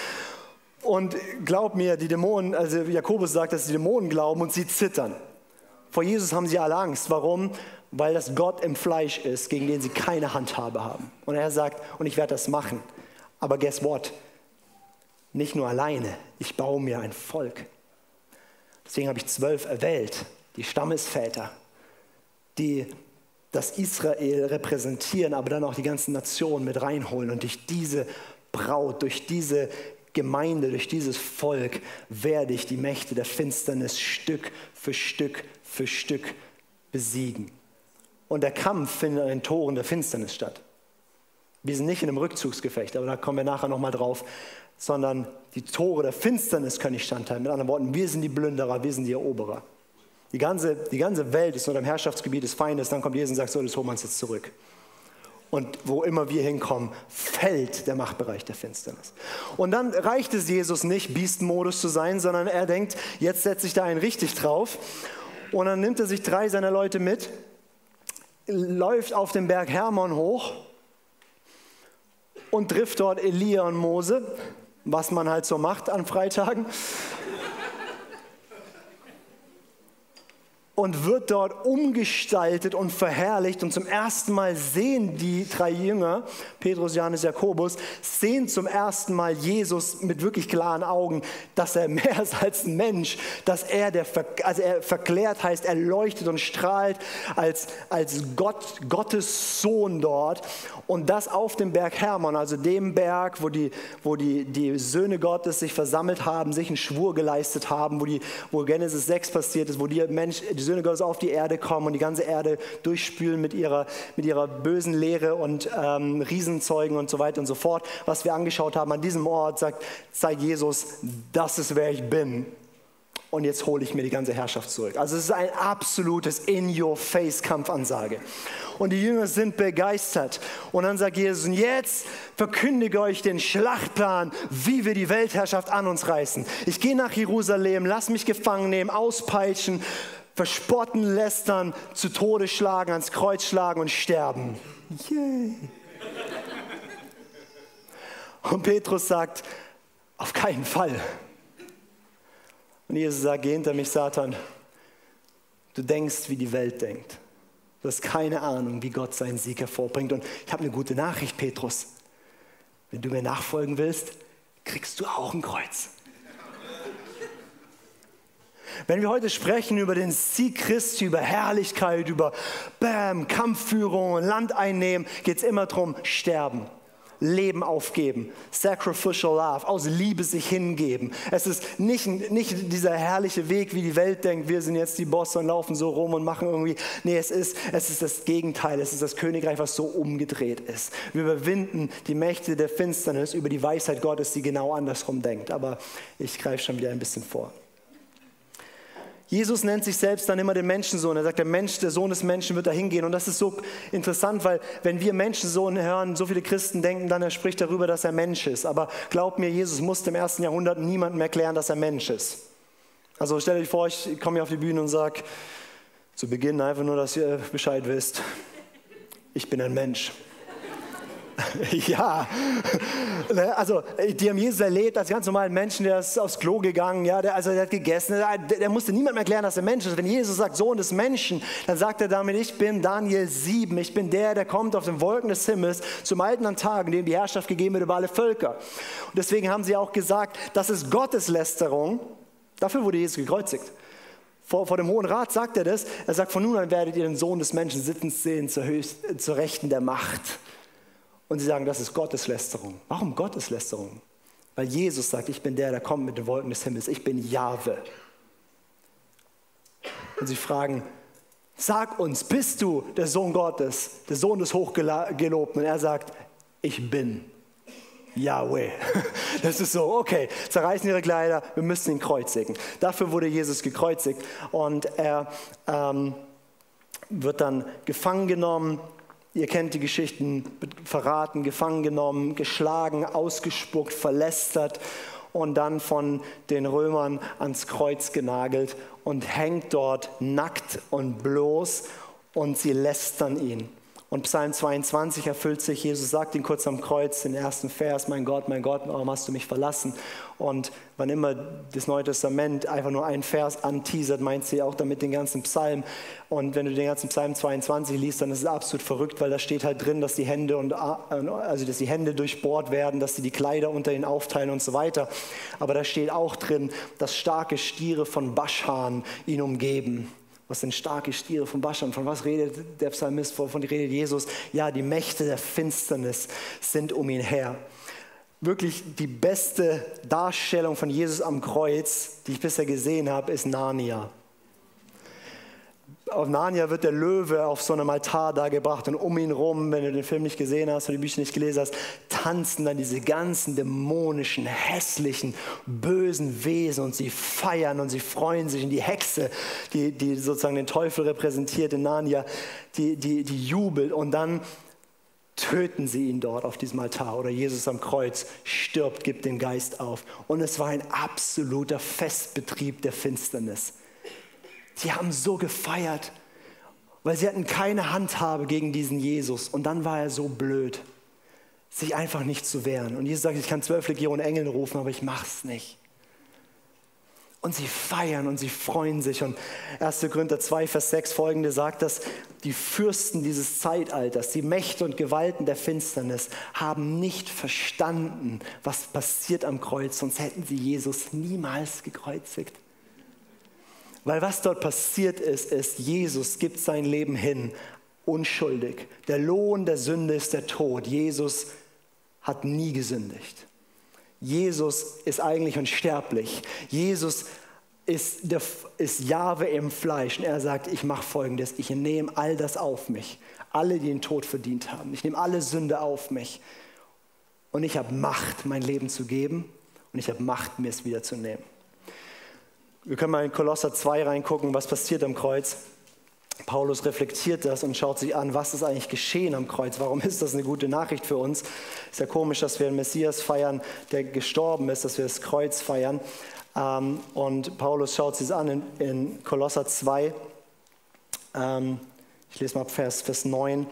Und glaub mir, die Dämonen, also Jakobus sagt, dass die Dämonen glauben und sie zittern. Vor Jesus haben sie alle Angst. Warum? weil das Gott im Fleisch ist, gegen den sie keine Handhabe haben. Und er sagt, und ich werde das machen. Aber guess what? Nicht nur alleine, ich baue mir ein Volk. Deswegen habe ich zwölf erwählt, die Stammesväter, die das Israel repräsentieren, aber dann auch die ganzen Nationen mit reinholen. Und durch diese Braut, durch diese Gemeinde, durch dieses Volk werde ich die Mächte der Finsternis Stück für Stück für Stück besiegen. Und der Kampf findet an den Toren der Finsternis statt. Wir sind nicht in einem Rückzugsgefecht, aber da kommen wir nachher nochmal drauf, sondern die Tore der Finsternis können nicht standhalten. Mit anderen Worten, wir sind die Plünderer, wir sind die Eroberer. Die ganze, die ganze Welt ist unter dem Herrschaftsgebiet des Feindes, dann kommt Jesus und sagt, so, das holen wir uns jetzt zurück. Und wo immer wir hinkommen, fällt der Machtbereich der Finsternis. Und dann reicht es Jesus nicht, Beast-Modus zu sein, sondern er denkt, jetzt setze ich da einen richtig drauf. Und dann nimmt er sich drei seiner Leute mit läuft auf den Berg Hermon hoch und trifft dort Elia und Mose, was man halt so macht an Freitagen. Und wird dort umgestaltet und verherrlicht. Und zum ersten Mal sehen die drei Jünger, Petrus, Johannes, Jakobus, sehen zum ersten Mal Jesus mit wirklich klaren Augen, dass er mehr ist als ein Mensch, dass er, der, also er verklärt heißt, er leuchtet und strahlt als, als Gott, Gottes Sohn dort. Und das auf dem Berg Hermon, also dem Berg, wo die, wo die, die Söhne Gottes sich versammelt haben, sich einen Schwur geleistet haben, wo, die, wo Genesis 6 passiert ist, wo die, Mensch, die Söhne Gottes auf die Erde kommen und die ganze Erde durchspülen mit ihrer, mit ihrer bösen Lehre und ähm, Riesenzeugen und so weiter und so fort. Was wir angeschaut haben an diesem Ort, sagt, zeigt Jesus, das ist wer ich bin und jetzt hole ich mir die ganze Herrschaft zurück. Also es ist ein absolutes In-Your-Face-Kampfansage. Und die Jünger sind begeistert. Und dann sagt Jesus, jetzt verkündige euch den Schlachtplan, wie wir die Weltherrschaft an uns reißen. Ich gehe nach Jerusalem, lass mich gefangen nehmen, auspeitschen, verspotten, lästern, zu Tode schlagen, ans Kreuz schlagen und sterben. Yay. Und Petrus sagt, auf keinen Fall. Und Jesus sagt, geh hinter mich, Satan. Du denkst, wie die Welt denkt. Du hast keine Ahnung, wie Gott seinen Sieg hervorbringt. Und ich habe eine gute Nachricht, Petrus. Wenn du mir nachfolgen willst, kriegst du auch ein Kreuz. Wenn wir heute sprechen über den Sieg Christi, über Herrlichkeit, über Bam, Kampfführung, Land einnehmen, geht es immer darum, sterben. Leben aufgeben, sacrificial love, aus Liebe sich hingeben. Es ist nicht, nicht dieser herrliche Weg, wie die Welt denkt, wir sind jetzt die Bosse und laufen so rum und machen irgendwie. Nee, es ist, es ist das Gegenteil, es ist das Königreich, was so umgedreht ist. Wir überwinden die Mächte der Finsternis über die Weisheit Gottes, die genau andersrum denkt. Aber ich greife schon wieder ein bisschen vor. Jesus nennt sich selbst dann immer den Menschensohn. Er sagt, der Mensch, der Sohn des Menschen wird dahin gehen. Und das ist so interessant, weil wenn wir Menschensohn hören, so viele Christen denken dann, er spricht darüber, dass er Mensch ist. Aber glaubt mir, Jesus musste im ersten Jahrhundert niemandem erklären, dass er Mensch ist. Also stellt euch vor, ich komme hier auf die Bühne und sage zu Beginn einfach nur, dass ihr Bescheid wisst. Ich bin ein Mensch. [LAUGHS] ja, ne, also die haben Jesus erlebt als ganz normalen Menschen, der ist aufs Klo gegangen, ja, der, also der hat gegessen, der, der musste niemandem erklären, dass er Mensch ist. Wenn Jesus sagt, Sohn des Menschen, dann sagt er damit, ich bin Daniel 7, ich bin der, der kommt auf den Wolken des Himmels zum alten Tagen, dem die Herrschaft gegeben wird über alle Völker. Und deswegen haben sie auch gesagt, das ist Gotteslästerung. Dafür wurde Jesus gekreuzigt. Vor, vor, dem Hohen Rat sagt er das. Er sagt, von nun an werdet ihr den Sohn des Menschen sitzen sehen zur, Höchst, zur Rechten der Macht. Und sie sagen, das ist Gotteslästerung. Warum Gotteslästerung? Weil Jesus sagt, ich bin der, der kommt mit den Wolken des Himmels. Ich bin Jahwe. Und sie fragen, sag uns, bist du der Sohn Gottes, der Sohn des Hochgelobten? Und er sagt, ich bin Yahweh. [LAUGHS] Das ist so, okay, zerreißen ihre Kleider, wir müssen ihn kreuzigen. Dafür wurde Jesus gekreuzigt und er ähm, wird dann gefangen genommen Ihr kennt die Geschichten, verraten, gefangen genommen, geschlagen, ausgespuckt, verlästert und dann von den Römern ans Kreuz genagelt und hängt dort nackt und bloß und sie lästern ihn. Und Psalm 22 erfüllt sich, Jesus sagt ihn kurz am Kreuz, den ersten Vers, mein Gott, mein Gott, warum hast du mich verlassen? Und wann immer das Neue Testament einfach nur einen Vers anteasert, meint sie auch damit den ganzen Psalm. Und wenn du den ganzen Psalm 22 liest, dann ist es absolut verrückt, weil da steht halt drin, dass die Hände und also dass die Hände durchbohrt werden, dass sie die Kleider unter ihnen aufteilen und so weiter. Aber da steht auch drin, dass starke Stiere von Baschan ihn umgeben. Was sind starke Stiere von Baschan? Von was redet der Psalmist? Wovon redet Jesus? Ja, die Mächte der Finsternis sind um ihn her. Wirklich die beste Darstellung von Jesus am Kreuz, die ich bisher gesehen habe, ist Narnia auf Narnia wird der Löwe auf so einem Altar dargebracht und um ihn rum, wenn du den Film nicht gesehen hast oder die Bücher nicht gelesen hast, tanzen dann diese ganzen dämonischen, hässlichen, bösen Wesen und sie feiern und sie freuen sich. Und die Hexe, die, die sozusagen den Teufel repräsentiert in Narnia, die, die, die jubelt und dann töten sie ihn dort auf diesem Altar oder Jesus am Kreuz stirbt, gibt den Geist auf. Und es war ein absoluter Festbetrieb der Finsternis. Sie haben so gefeiert, weil sie hatten keine Handhabe gegen diesen Jesus. Und dann war er so blöd, sich einfach nicht zu wehren. Und Jesus sagt, ich kann zwölf Legionen Engeln rufen, aber ich mach's nicht. Und sie feiern und sie freuen sich. Und 1. Korinther 2, Vers 6 folgende sagt, dass die Fürsten dieses Zeitalters, die Mächte und Gewalten der Finsternis, haben nicht verstanden, was passiert am Kreuz, sonst hätten sie Jesus niemals gekreuzigt. Weil was dort passiert ist, ist, Jesus gibt sein Leben hin, unschuldig. Der Lohn der Sünde ist der Tod. Jesus hat nie gesündigt. Jesus ist eigentlich unsterblich. Jesus ist, der, ist Jahwe im Fleisch. Und er sagt, ich mache folgendes, ich nehme all das auf mich. Alle, die den Tod verdient haben. Ich nehme alle Sünde auf mich. Und ich habe Macht, mein Leben zu geben. Und ich habe Macht, mir es wiederzunehmen. Wir können mal in Kolosser 2 reingucken, was passiert am Kreuz. Paulus reflektiert das und schaut sich an, was ist eigentlich geschehen am Kreuz? Warum ist das eine gute Nachricht für uns? Ist ja komisch, dass wir einen Messias feiern, der gestorben ist, dass wir das Kreuz feiern. Ähm, und Paulus schaut sich an in, in Kolosser 2. Ähm, ich lese mal Vers, Vers 9.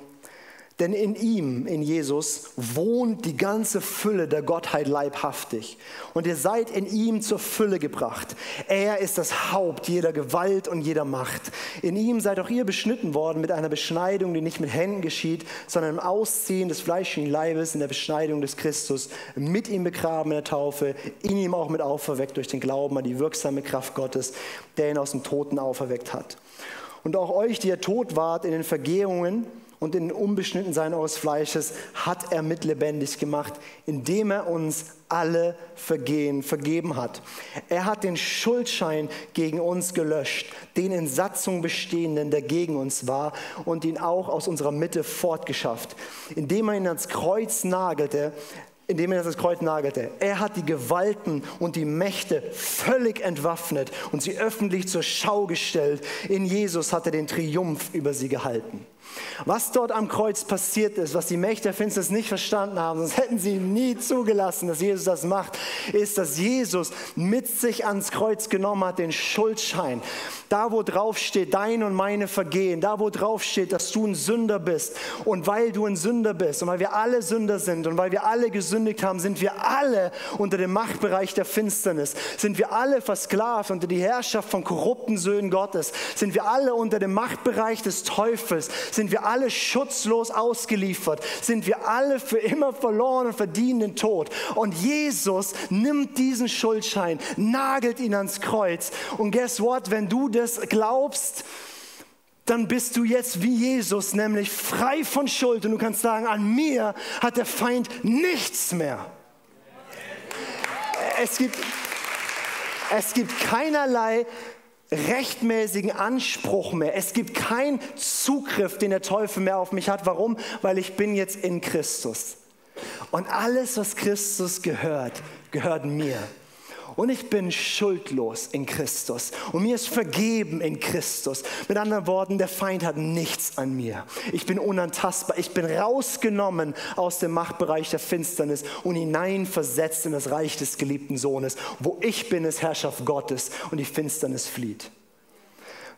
Denn in ihm, in Jesus, wohnt die ganze Fülle der Gottheit leibhaftig. Und ihr seid in ihm zur Fülle gebracht. Er ist das Haupt jeder Gewalt und jeder Macht. In ihm seid auch ihr beschnitten worden mit einer Beschneidung, die nicht mit Händen geschieht, sondern im Ausziehen des fleischlichen Leibes in der Beschneidung des Christus. Mit ihm begraben in der Taufe, in ihm auch mit auferweckt durch den Glauben an die wirksame Kraft Gottes, der ihn aus dem Toten auferweckt hat. Und auch euch, die ihr tot wart in den Vergehungen, und in den Unbeschnittensein eures Fleisches hat er mit lebendig gemacht, indem er uns alle Vergehen vergeben hat. Er hat den Schuldschein gegen uns gelöscht, den in Satzung bestehenden, der gegen uns war, und ihn auch aus unserer Mitte fortgeschafft, indem er ihn ans Kreuz nagelte, indem er das Kreuz nagelte. Er hat die Gewalten und die Mächte völlig entwaffnet und sie öffentlich zur Schau gestellt. In Jesus hat er den Triumph über sie gehalten. Was dort am Kreuz passiert ist, was die Mächte der Finsternis nicht verstanden haben, sonst hätten sie nie zugelassen, dass Jesus das macht, ist, dass Jesus mit sich ans Kreuz genommen hat, den Schuldschein. Da, wo drauf steht, dein und meine Vergehen, da, wo drauf steht, dass du ein Sünder bist. Und weil du ein Sünder bist und weil wir alle Sünder sind und weil wir alle gesündigt haben, sind wir alle unter dem Machtbereich der Finsternis. Sind wir alle versklavt unter die Herrschaft von korrupten Söhnen Gottes. Sind wir alle unter dem Machtbereich des Teufels. Sind wir alle schutzlos ausgeliefert. Sind wir alle für immer verloren und verdienen den Tod. Und Jesus nimmt diesen Schuldschein, nagelt ihn ans Kreuz. Und guess what? Wenn du das glaubst, dann bist du jetzt wie Jesus, nämlich frei von Schuld. Und du kannst sagen, an mir hat der Feind nichts mehr. Es gibt, es gibt keinerlei rechtmäßigen Anspruch mehr. Es gibt keinen Zugriff, den der Teufel mehr auf mich hat. Warum? Weil ich bin jetzt in Christus. Und alles, was Christus gehört, gehört mir. Und ich bin schuldlos in Christus. Und mir ist vergeben in Christus. Mit anderen Worten, der Feind hat nichts an mir. Ich bin unantastbar. Ich bin rausgenommen aus dem Machtbereich der Finsternis und hineinversetzt in das Reich des geliebten Sohnes. Wo ich bin, ist Herrschaft Gottes und die Finsternis flieht.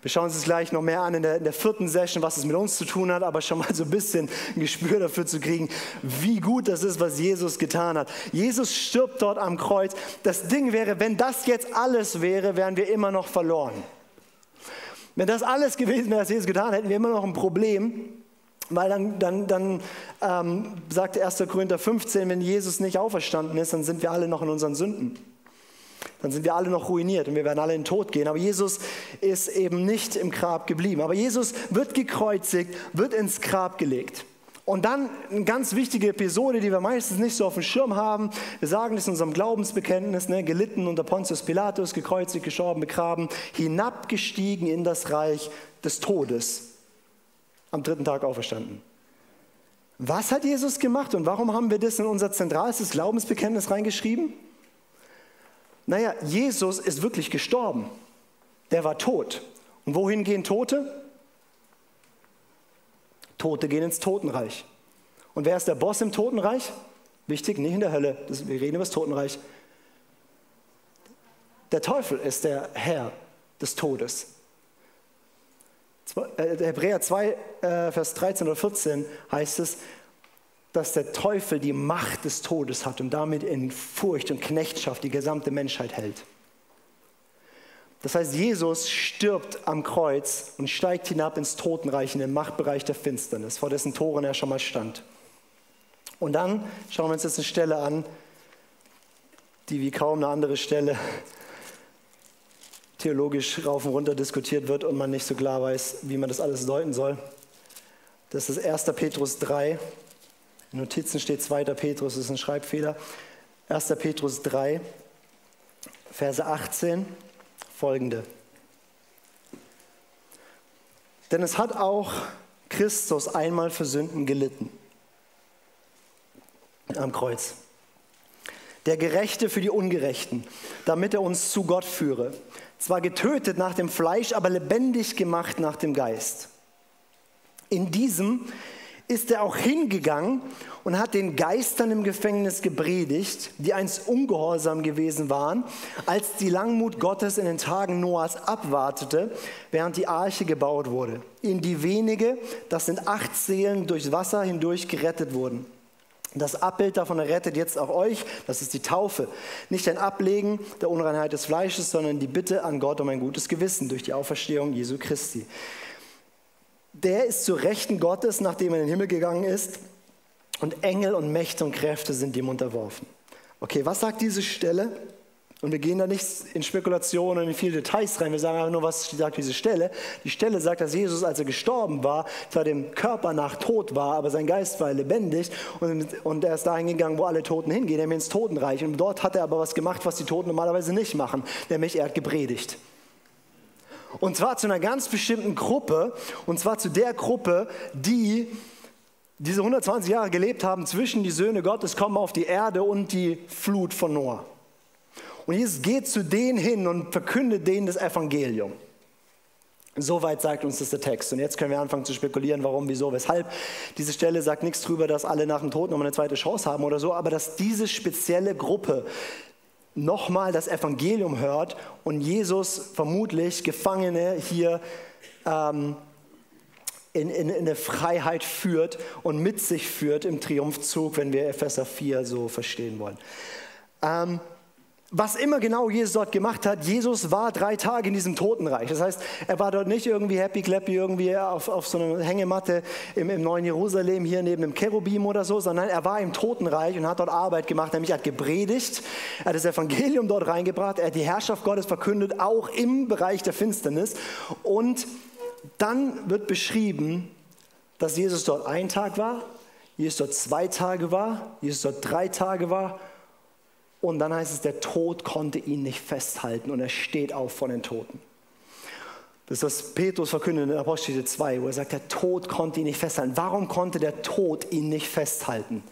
Wir schauen uns das gleich noch mehr an in der, in der, vierten Session, was es mit uns zu tun hat, aber schon mal so ein bisschen ein Gespür dafür zu kriegen, wie gut das ist, was Jesus getan hat. Jesus stirbt dort am Kreuz. Das Ding wäre, wenn das jetzt alles wäre, wären wir immer noch verloren. Wenn das alles gewesen wäre, was Jesus getan hat, hätten wir immer noch ein Problem. Weil dann, dann, dann ähm, sagt 1. Korinther 15, wenn Jesus nicht auferstanden ist, dann sind wir alle noch in unseren Sünden dann sind wir alle noch ruiniert und wir werden alle in den Tod gehen. Aber Jesus ist eben nicht im Grab geblieben. Aber Jesus wird gekreuzigt, wird ins Grab gelegt. Und dann eine ganz wichtige Episode, die wir meistens nicht so auf dem Schirm haben. Wir sagen das in unserem Glaubensbekenntnis, ne? gelitten unter Pontius Pilatus, gekreuzigt, gestorben, begraben, hinabgestiegen in das Reich des Todes, am dritten Tag auferstanden. Was hat Jesus gemacht und warum haben wir das in unser zentralstes Glaubensbekenntnis reingeschrieben? Naja, Jesus ist wirklich gestorben. Der war tot. Und wohin gehen Tote? Tote gehen ins Totenreich. Und wer ist der Boss im Totenreich? Wichtig, nicht in der Hölle. Das, wir reden über das Totenreich. Der Teufel ist der Herr des Todes. Äh, Hebräer 2, äh, Vers 13 oder 14 heißt es, dass der Teufel die Macht des Todes hat und damit in Furcht und Knechtschaft die gesamte Menschheit hält. Das heißt, Jesus stirbt am Kreuz und steigt hinab ins Totenreich, in den Machtbereich der Finsternis, vor dessen Toren er schon mal stand. Und dann schauen wir uns jetzt eine Stelle an, die wie kaum eine andere Stelle [LAUGHS] theologisch rauf und runter diskutiert wird und man nicht so klar weiß, wie man das alles deuten soll. Das ist 1. Petrus 3, in Notizen steht 2. Petrus, das ist ein Schreibfehler. 1. Petrus 3, Verse 18, folgende. Denn es hat auch Christus einmal für Sünden gelitten am Kreuz. Der Gerechte für die Ungerechten, damit er uns zu Gott führe. Zwar getötet nach dem Fleisch, aber lebendig gemacht nach dem Geist. In diesem ist er auch hingegangen und hat den Geistern im Gefängnis gepredigt, die einst ungehorsam gewesen waren, als die Langmut Gottes in den Tagen Noahs abwartete, während die Arche gebaut wurde, in die wenige, das sind acht Seelen, durchs Wasser hindurch gerettet wurden. Das Abbild davon errettet jetzt auch euch, das ist die Taufe. Nicht ein Ablegen der Unreinheit des Fleisches, sondern die Bitte an Gott um ein gutes Gewissen durch die Auferstehung Jesu Christi. Der ist zur Rechten Gottes, nachdem er in den Himmel gegangen ist. Und Engel und Mächte und Kräfte sind ihm unterworfen. Okay, was sagt diese Stelle? Und wir gehen da nicht in Spekulationen und in viele Details rein. Wir sagen einfach nur, was sagt diese Stelle. Die Stelle sagt, dass Jesus, als er gestorben war, zwar dem Körper nach tot war, aber sein Geist war lebendig und, und er ist dahin gegangen, wo alle Toten hingehen, nämlich ins Totenreich. Und dort hat er aber was gemacht, was die Toten normalerweise nicht machen, nämlich er hat gepredigt. Und zwar zu einer ganz bestimmten Gruppe, und zwar zu der Gruppe, die diese 120 Jahre gelebt haben zwischen die Söhne Gottes kommen auf die Erde und die Flut von Noah. Und Jesus geht zu denen hin und verkündet denen das Evangelium. Soweit sagt uns das der Text. Und jetzt können wir anfangen zu spekulieren, warum, wieso, weshalb. Diese Stelle sagt nichts darüber, dass alle nach dem Tod nochmal eine zweite Chance haben oder so, aber dass diese spezielle Gruppe nochmal das Evangelium hört und Jesus vermutlich Gefangene hier ähm, in, in, in eine Freiheit führt und mit sich führt im Triumphzug, wenn wir Epheser 4 so verstehen wollen. Ähm, was immer genau Jesus dort gemacht hat, Jesus war drei Tage in diesem Totenreich. Das heißt, er war dort nicht irgendwie happy clappy, irgendwie auf, auf so einer Hängematte im, im neuen Jerusalem hier neben dem Cherubim oder so, sondern er war im Totenreich und hat dort Arbeit gemacht, nämlich hat gepredigt, er hat das Evangelium dort reingebracht, er hat die Herrschaft Gottes verkündet, auch im Bereich der Finsternis. Und dann wird beschrieben, dass Jesus dort ein Tag war, Jesus dort zwei Tage war, Jesus dort drei Tage war und dann heißt es, der Tod konnte ihn nicht festhalten und er steht auf von den Toten. Das ist was Petrus verkündet in Apostel 2, wo er sagt, der Tod konnte ihn nicht festhalten. Warum konnte der Tod ihn nicht festhalten?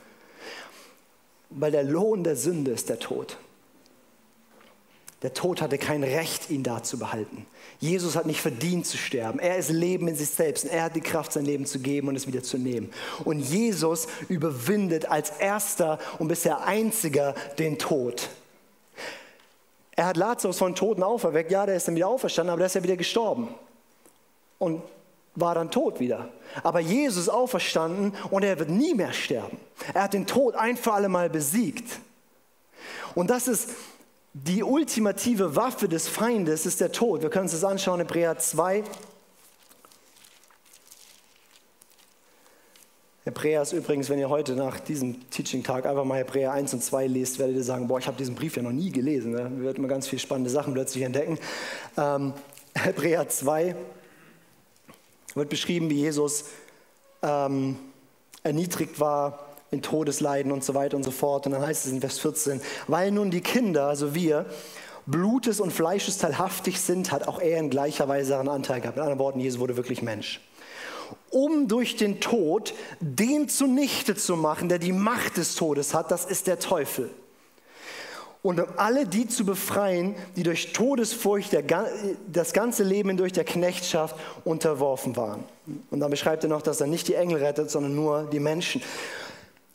Weil der Lohn der Sünde ist der Tod. Der Tod hatte kein Recht, ihn da zu behalten. Jesus hat nicht verdient zu sterben. Er ist Leben in sich selbst und er hat die Kraft, sein Leben zu geben und es wieder zu nehmen. Und Jesus überwindet als erster und bisher einziger den Tod. Er hat Lazarus von Toten auferweckt. Ja, der ist dann wieder auferstanden, aber der ist ja wieder gestorben. Und war dann tot wieder. Aber Jesus ist auferstanden und er wird nie mehr sterben. Er hat den Tod ein für alle Mal besiegt. Und das ist die ultimative Waffe des Feindes ist der Tod. Wir können uns das anschauen, Hebräer 2. Hebräer ist übrigens, wenn ihr heute nach diesem Teaching-Tag einfach mal Hebräer 1 und 2 lest, werdet ihr sagen, boah, ich habe diesen Brief ja noch nie gelesen. Ne? Wir werden mal ganz viele spannende Sachen plötzlich entdecken. Ähm, [LAUGHS] Hebräer 2 wird beschrieben, wie Jesus ähm, erniedrigt war, in Todesleiden und so weiter und so fort. Und dann heißt es in Vers 14, weil nun die Kinder, also wir, Blutes und Fleisches teilhaftig sind, hat auch er in gleicher Weise einen Anteil gehabt. Mit anderen Worten, Jesus wurde wirklich Mensch. Um durch den Tod den zunichte zu machen, der die Macht des Todes hat, das ist der Teufel. Und um alle die zu befreien, die durch Todesfurcht der, das ganze Leben durch der Knechtschaft unterworfen waren. Und dann beschreibt er noch, dass er nicht die Engel rettet, sondern nur die Menschen.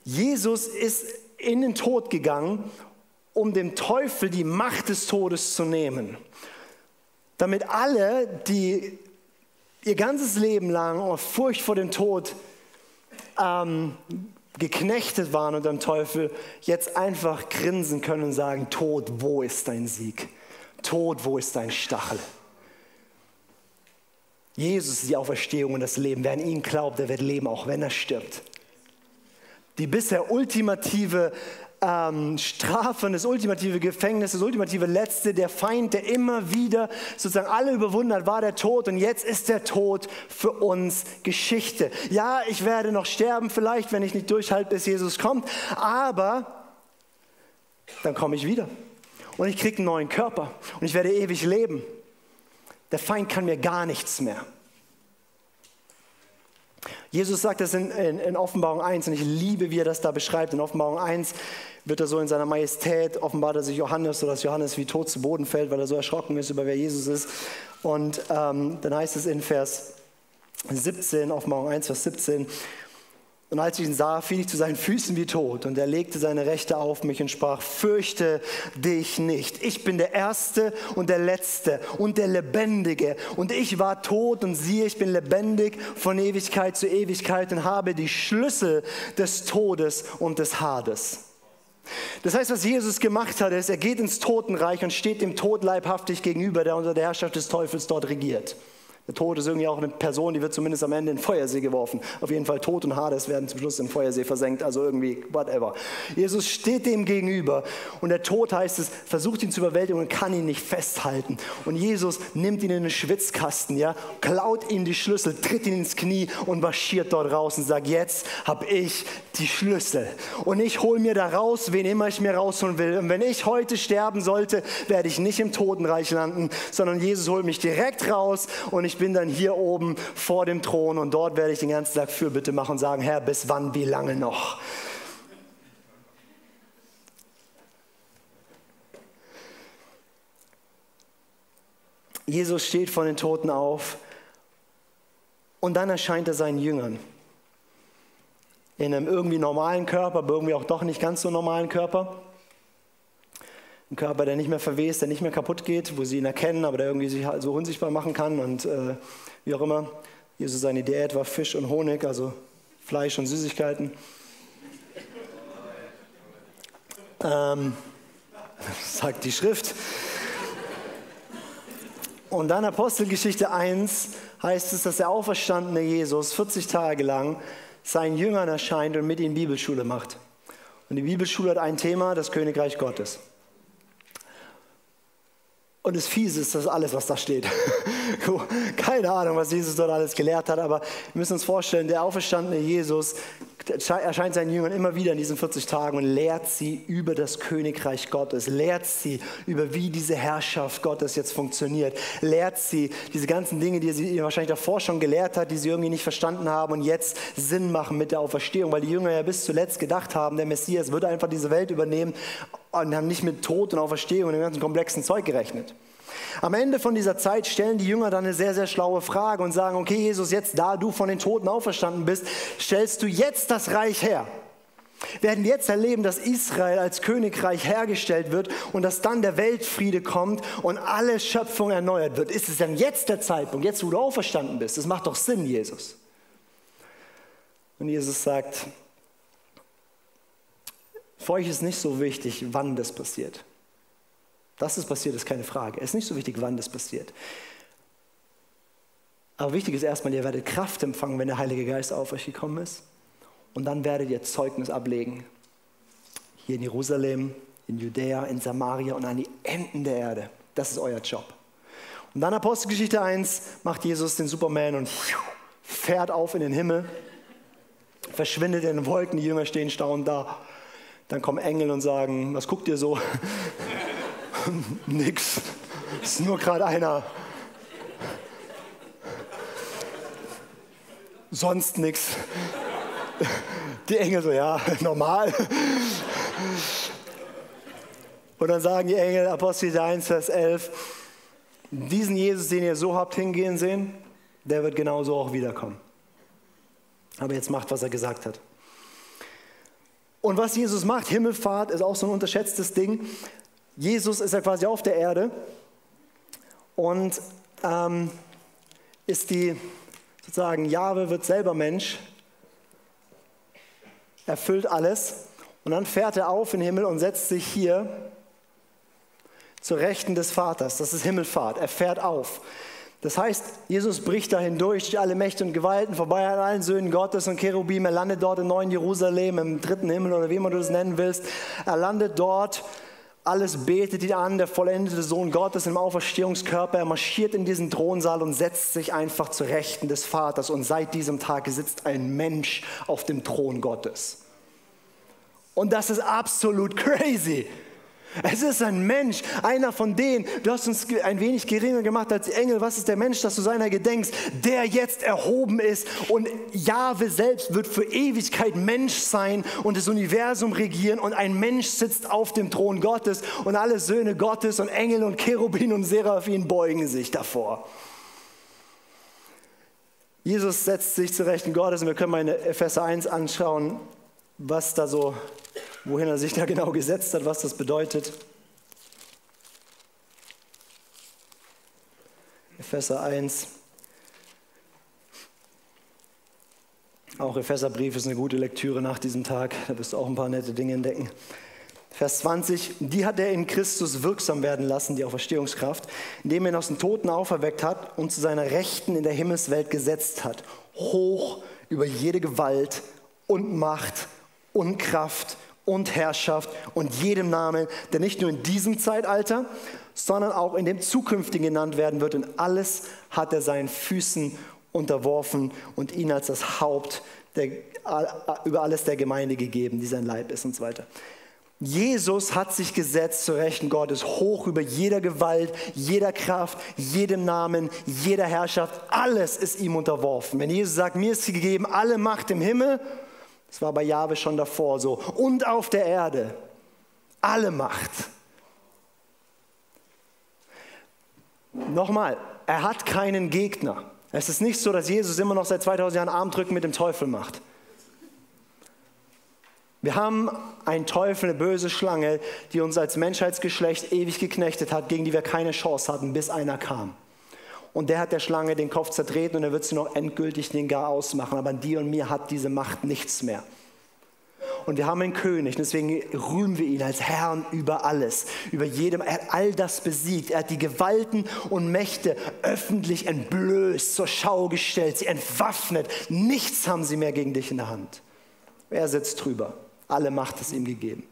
Jesus ist in den Tod gegangen, um dem Teufel die Macht des Todes zu nehmen. Damit alle, die ihr ganzes Leben lang auf Furcht vor dem Tod ähm, geknechtet waren unter dem Teufel, jetzt einfach grinsen können und sagen, Tod, wo ist dein Sieg? Tod, wo ist dein Stachel? Jesus ist die Auferstehung und das Leben. Wer an ihn glaubt, der wird leben, auch wenn er stirbt die bisher ultimative ähm, Strafe das ultimative Gefängnis, das ultimative Letzte, der Feind, der immer wieder sozusagen alle überwunden hat, war der Tod und jetzt ist der Tod für uns Geschichte. Ja, ich werde noch sterben vielleicht, wenn ich nicht durchhalte, bis Jesus kommt, aber dann komme ich wieder und ich kriege einen neuen Körper und ich werde ewig leben. Der Feind kann mir gar nichts mehr. Jesus sagt das in, in, in, Offenbarung 1 und ich liebe, wie er das da beschreibt. In Offenbarung 1 wird er so in seiner Majestät, offenbart er sich Johannes, sodass Johannes wie tot zu Boden fällt, weil er so erschrocken ist über wer Jesus ist. Und ähm, dann heißt es in Vers 17, Offenbarung 1, Vers 17, und als ich ihn sah, fiel ich zu seinen Füßen wie tot. Und er legte seine Rechte auf mich und sprach, fürchte dich nicht. Ich bin der Erste und der Letzte und der Lebendige. Und ich war tot und siehe, ich bin lebendig von Ewigkeit zu Ewigkeit und habe die Schlüssel des Todes und des Hades. Das heißt, was Jesus gemacht hat, ist, er geht ins Totenreich und steht dem Tod leibhaftig gegenüber, der unter der Herrschaft des Teufels dort regiert. Der Tod ist irgendwie auch eine Person, die wird zumindest am Ende in den Feuersee geworfen. Auf jeden Fall Tod und Hades werden zum Schluss in den Feuersee versenkt, also irgendwie whatever. Jesus steht dem gegenüber und der Tod heißt es, versucht ihn zu überwältigen und kann ihn nicht festhalten. Und Jesus nimmt ihn in den Schwitzkasten, ja, klaut ihm die Schlüssel, tritt ihn ins Knie und marschiert dort raus und sagt, jetzt habe ich die Schlüssel und ich hole mir da raus, wen immer ich mir rausholen will. Und wenn ich heute sterben sollte, werde ich nicht im Totenreich landen, sondern Jesus holt mich direkt raus und ich ich bin dann hier oben vor dem Thron und dort werde ich den ganzen Tag Fürbitte machen und sagen, Herr, bis wann, wie lange noch? Jesus steht von den Toten auf und dann erscheint er seinen Jüngern in einem irgendwie normalen Körper, aber irgendwie auch doch nicht ganz so normalen Körper. Ein Körper, der nicht mehr verwest, der nicht mehr kaputt geht, wo sie ihn erkennen, aber der irgendwie sich halt so unsichtbar machen kann und äh, wie auch immer. Jesus seine Diät war Fisch und Honig, also Fleisch und Süßigkeiten. Ähm, [LAUGHS] sagt die Schrift. Und dann Apostelgeschichte 1 heißt es, dass der auferstandene Jesus 40 Tage lang seinen Jüngern erscheint und mit ihnen Bibelschule macht. Und die Bibelschule hat ein Thema, das Königreich Gottes. Und das Fiese ist das alles, was da steht. [LAUGHS] Keine Ahnung, was Jesus dort alles gelehrt hat, aber wir müssen uns vorstellen, der auferstandene Jesus erscheint seinen Jüngern immer wieder in diesen 40 Tagen und lehrt sie über das Königreich Gottes, lehrt sie über wie diese Herrschaft Gottes jetzt funktioniert, lehrt sie diese ganzen Dinge, die sie wahrscheinlich davor schon gelehrt hat, die sie irgendwie nicht verstanden haben und jetzt Sinn machen mit der Auferstehung, weil die Jünger ja bis zuletzt gedacht haben, der Messias würde einfach diese Welt übernehmen und haben nicht mit Tod und Auferstehung und dem ganzen komplexen Zeug gerechnet. Am Ende von dieser Zeit stellen die Jünger dann eine sehr, sehr schlaue Frage und sagen, okay Jesus, jetzt da du von den Toten auferstanden bist, stellst du jetzt das Reich her. Wir werden jetzt erleben, dass Israel als Königreich hergestellt wird und dass dann der Weltfriede kommt und alle Schöpfung erneuert wird. Ist es dann jetzt der Zeitpunkt, jetzt wo du auferstanden bist? Das macht doch Sinn, Jesus. Und Jesus sagt, für euch ist nicht so wichtig, wann das passiert. Dass es passiert, ist keine Frage. Es ist nicht so wichtig, wann das passiert. Aber wichtig ist erstmal, ihr werdet Kraft empfangen, wenn der Heilige Geist auf euch gekommen ist. Und dann werdet ihr Zeugnis ablegen. Hier in Jerusalem, in Judäa, in Samaria und an die Enden der Erde. Das ist euer Job. Und dann Apostelgeschichte 1 macht Jesus den Superman und fährt auf in den Himmel, verschwindet in den Wolken, die Jünger stehen staunend da. Dann kommen Engel und sagen, was guckt ihr so? [LAUGHS] Nix. Ist nur gerade einer. Sonst nichts. Die Engel so, ja, [LAUGHS] normal. Und dann sagen die Engel, Apostel 1, Vers 11, diesen Jesus, den ihr so habt hingehen sehen, der wird genauso auch wiederkommen. Aber jetzt macht, was er gesagt hat. Und was Jesus macht, Himmelfahrt ist auch so ein unterschätztes Ding. Jesus ist ja quasi auf der Erde und ähm, ist die, sozusagen, Jahwe wird selber Mensch, erfüllt alles und dann fährt er auf in den Himmel und setzt sich hier zur Rechten des Vaters. Das ist Himmelfahrt. Er fährt auf. Das heißt, Jesus bricht da hindurch durch alle Mächte und Gewalten, vorbei an allen Söhnen Gottes und Cherubim. Er landet dort im neuen Jerusalem, im dritten Himmel oder wie immer du das nennen willst. Er landet dort alles betet ihn an, der vollendete Sohn Gottes im Auferstehungskörper. Er marschiert in diesen Thronsaal und setzt sich einfach zu Rechten des Vaters. Und seit diesem Tag sitzt ein Mensch auf dem Thron Gottes. Und das ist absolut [LAUGHS] crazy. Es ist ein Mensch, einer von denen, du hast uns ein wenig geringer gemacht als die Engel. Was ist der Mensch, dass du seiner gedenkst, der jetzt erhoben ist und Jahwe selbst wird für Ewigkeit Mensch sein und das Universum regieren und ein Mensch sitzt auf dem Thron Gottes und alle Söhne Gottes und Engel und Cherubin und Seraphim beugen sich davor. Jesus setzt sich zu Rechten Gottes und wir können mal in Epheser 1 anschauen, was da so wohin er sich da genau gesetzt hat, was das bedeutet. Epheser 1. Auch Epheserbrief ist eine gute Lektüre nach diesem Tag. Da wirst du auch ein paar nette Dinge entdecken. Vers 20, die hat er in Christus wirksam werden lassen, die Auferstehungskraft, indem er ihn aus den Toten auferweckt hat und zu seiner Rechten in der Himmelswelt gesetzt hat. Hoch über jede Gewalt und Macht und Kraft und Herrschaft und jedem Namen, der nicht nur in diesem Zeitalter, sondern auch in dem zukünftigen genannt werden wird. Und alles hat er seinen Füßen unterworfen und ihn als das Haupt der, über alles der Gemeinde gegeben, die sein Leib ist und so weiter. Jesus hat sich gesetzt zu Rechten Gottes hoch über jeder Gewalt, jeder Kraft, jedem Namen, jeder Herrschaft. Alles ist ihm unterworfen. Wenn Jesus sagt, mir ist gegeben alle Macht im Himmel das war bei Jahwe schon davor so. Und auf der Erde. Alle Macht. Nochmal, er hat keinen Gegner. Es ist nicht so, dass Jesus immer noch seit 2000 Jahren Armdrücken mit dem Teufel macht. Wir haben einen Teufel, eine böse Schlange, die uns als Menschheitsgeschlecht ewig geknechtet hat, gegen die wir keine Chance hatten, bis einer kam. Und der hat der Schlange den Kopf zertreten und er wird sie noch endgültig den Gar ausmachen. Aber an dir und mir hat diese Macht nichts mehr. Und wir haben einen König, deswegen rühmen wir ihn als Herrn über alles, über jedem. Er hat all das besiegt. Er hat die Gewalten und Mächte öffentlich entblößt, zur Schau gestellt, sie entwaffnet. Nichts haben sie mehr gegen dich in der Hand. Er sitzt drüber. Alle Macht ist ihm gegeben.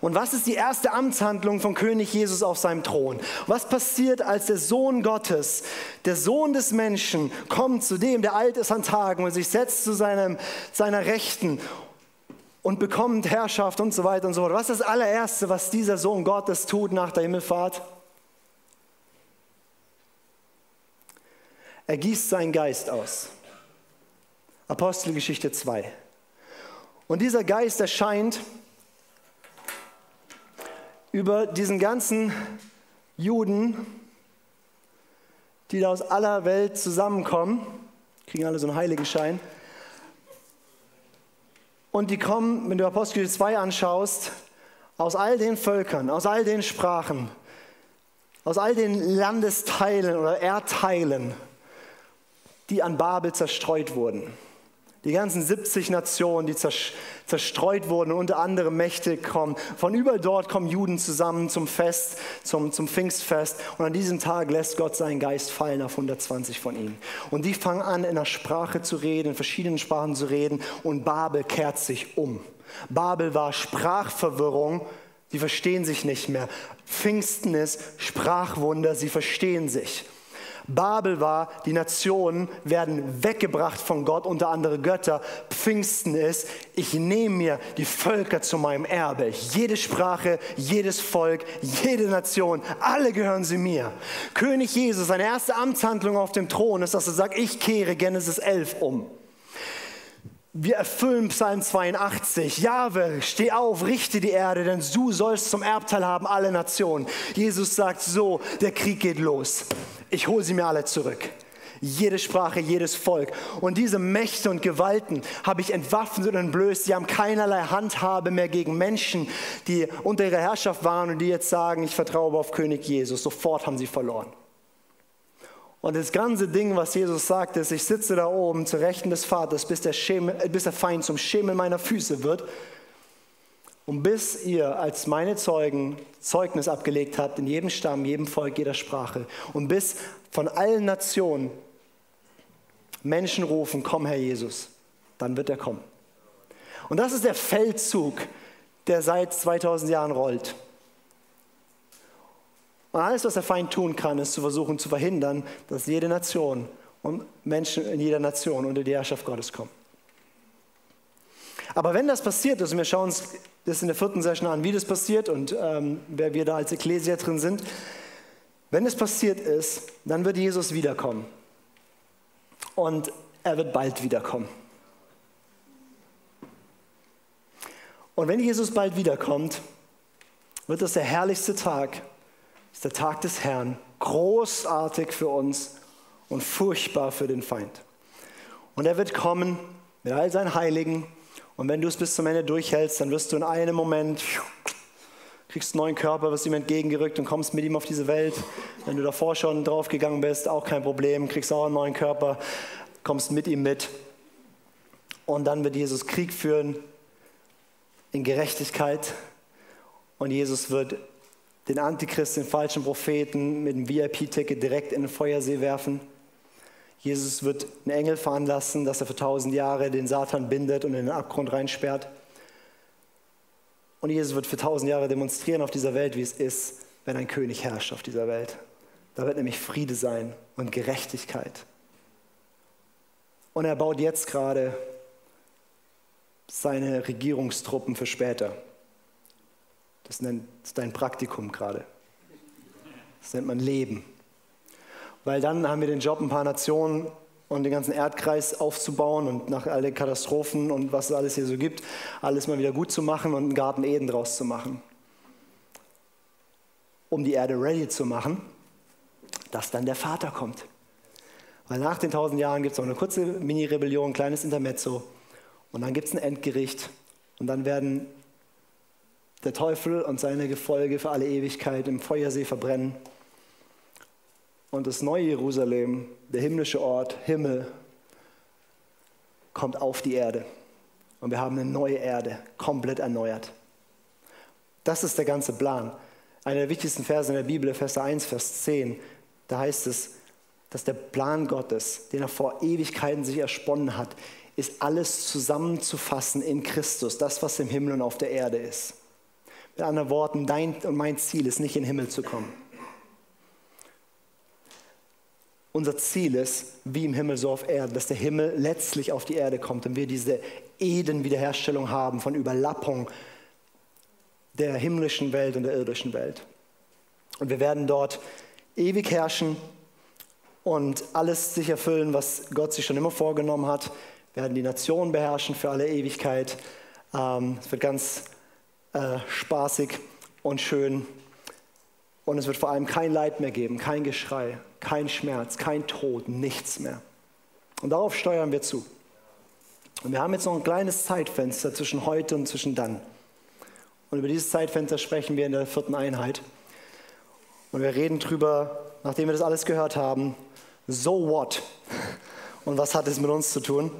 Und was ist die erste Amtshandlung von König Jesus auf seinem Thron? Was passiert, als der Sohn Gottes, der Sohn des Menschen, kommt zu dem, der alt ist an Tagen und sich setzt zu seinem, seiner Rechten und bekommt Herrschaft und so weiter und so fort. Was ist das allererste, was dieser Sohn Gottes tut nach der Himmelfahrt? Er gießt seinen Geist aus. Apostelgeschichte 2. Und dieser Geist erscheint über diesen ganzen Juden, die da aus aller Welt zusammenkommen, kriegen alle so einen Heiligenschein. Und die kommen, wenn du Apostel 2 anschaust, aus all den Völkern, aus all den Sprachen, aus all den Landesteilen oder Erdteilen, die an Babel zerstreut wurden. Die ganzen 70 Nationen, die zerstreut wurden unter anderem Mächte kommen. Von überall dort kommen Juden zusammen zum Fest, zum, zum Pfingstfest. Und an diesem Tag lässt Gott seinen Geist fallen auf 120 von ihnen. Und die fangen an, in der Sprache zu reden, in verschiedenen Sprachen zu reden. Und Babel kehrt sich um. Babel war Sprachverwirrung. Sie verstehen sich nicht mehr. Pfingsten ist Sprachwunder. Sie verstehen sich. Babel war, die Nationen werden weggebracht von Gott unter andere Götter. Pfingsten ist, ich nehme mir die Völker zu meinem Erbe. Jede Sprache, jedes Volk, jede Nation, alle gehören sie mir. König Jesus, seine erste Amtshandlung auf dem Thron ist, dass er sagt, ich kehre Genesis 11 um. Wir erfüllen Psalm 82. Jahwe, steh auf, richte die Erde, denn du sollst zum Erbteil haben alle Nationen. Jesus sagt so, der Krieg geht los. Ich hole sie mir alle zurück. Jede Sprache, jedes Volk. Und diese Mächte und Gewalten habe ich entwaffnet und entblößt. Sie haben keinerlei Handhabe mehr gegen Menschen, die unter ihrer Herrschaft waren und die jetzt sagen, ich vertraue auf König Jesus. Sofort haben sie verloren. Und das ganze Ding, was Jesus sagt, ist, ich sitze da oben zur Rechten des Vaters, bis der, Schemel, bis der Feind zum Schemel meiner Füße wird. Und bis ihr als meine Zeugen Zeugnis abgelegt habt in jedem Stamm, jedem Volk, jeder Sprache. Und bis von allen Nationen Menschen rufen, komm Herr Jesus, dann wird er kommen. Und das ist der Feldzug, der seit 2000 Jahren rollt. Und alles, was der Feind tun kann, ist zu versuchen zu verhindern, dass jede Nation und Menschen in jeder Nation unter die Herrschaft Gottes kommen. Aber wenn das passiert ist, und wir schauen uns das in der vierten Session an, wie das passiert und ähm, wer wir da als Ekklesia drin sind. Wenn es passiert ist, dann wird Jesus wiederkommen. Und er wird bald wiederkommen. Und wenn Jesus bald wiederkommt, wird das der herrlichste Tag, ist der Tag des Herrn, großartig für uns und furchtbar für den Feind. Und er wird kommen mit all seinen Heiligen. Und wenn du es bis zum Ende durchhältst, dann wirst du in einem Moment, kriegst einen neuen Körper, wirst ihm entgegengerückt und kommst mit ihm auf diese Welt. Wenn du davor schon draufgegangen bist, auch kein Problem, kriegst auch einen neuen Körper, kommst mit ihm mit. Und dann wird Jesus Krieg führen in Gerechtigkeit. Und Jesus wird den Antichrist, den falschen Propheten mit dem VIP-Ticket direkt in den Feuersee werfen. Jesus wird einen Engel veranlassen, dass er für tausend Jahre den Satan bindet und in den Abgrund reinsperrt. Und Jesus wird für tausend Jahre demonstrieren auf dieser Welt, wie es ist, wenn ein König herrscht auf dieser Welt. Da wird nämlich Friede sein und Gerechtigkeit. Und er baut jetzt gerade seine Regierungstruppen für später. Das nennt dein Praktikum gerade. Das nennt man Leben. Weil dann haben wir den Job, ein paar Nationen und den ganzen Erdkreis aufzubauen und nach all den Katastrophen und was es alles hier so gibt, alles mal wieder gut zu machen und einen Garten Eden draus zu machen. Um die Erde ready zu machen, dass dann der Vater kommt. Weil nach den tausend Jahren gibt es noch eine kurze Mini-Rebellion, ein kleines Intermezzo. Und dann gibt es ein Endgericht. Und dann werden der Teufel und seine Gefolge für alle Ewigkeit im Feuersee verbrennen. Und das neue Jerusalem, der himmlische Ort, Himmel, kommt auf die Erde. Und wir haben eine neue Erde, komplett erneuert. Das ist der ganze Plan. Einer der wichtigsten Verse in der Bibel, Vers 1, Vers 10, da heißt es, dass der Plan Gottes, den er vor Ewigkeiten sich ersponnen hat, ist alles zusammenzufassen in Christus, das, was im Himmel und auf der Erde ist. Mit anderen Worten, dein und mein Ziel ist nicht in den Himmel zu kommen. Unser Ziel ist, wie im Himmel so auf Erden, dass der Himmel letztlich auf die Erde kommt und wir diese Eden-Wiederherstellung haben von Überlappung der himmlischen Welt und der irdischen Welt. Und wir werden dort ewig herrschen und alles sich erfüllen, was Gott sich schon immer vorgenommen hat. Wir werden die Nation beherrschen für alle Ewigkeit. Ähm, es wird ganz äh, spaßig und schön. Und es wird vor allem kein Leid mehr geben, kein Geschrei, kein Schmerz, kein Tod, nichts mehr. Und darauf steuern wir zu. Und wir haben jetzt noch ein kleines Zeitfenster zwischen heute und zwischen dann. Und über dieses Zeitfenster sprechen wir in der vierten Einheit. Und wir reden drüber, nachdem wir das alles gehört haben, so what? [LAUGHS] Und was hat es mit uns zu tun?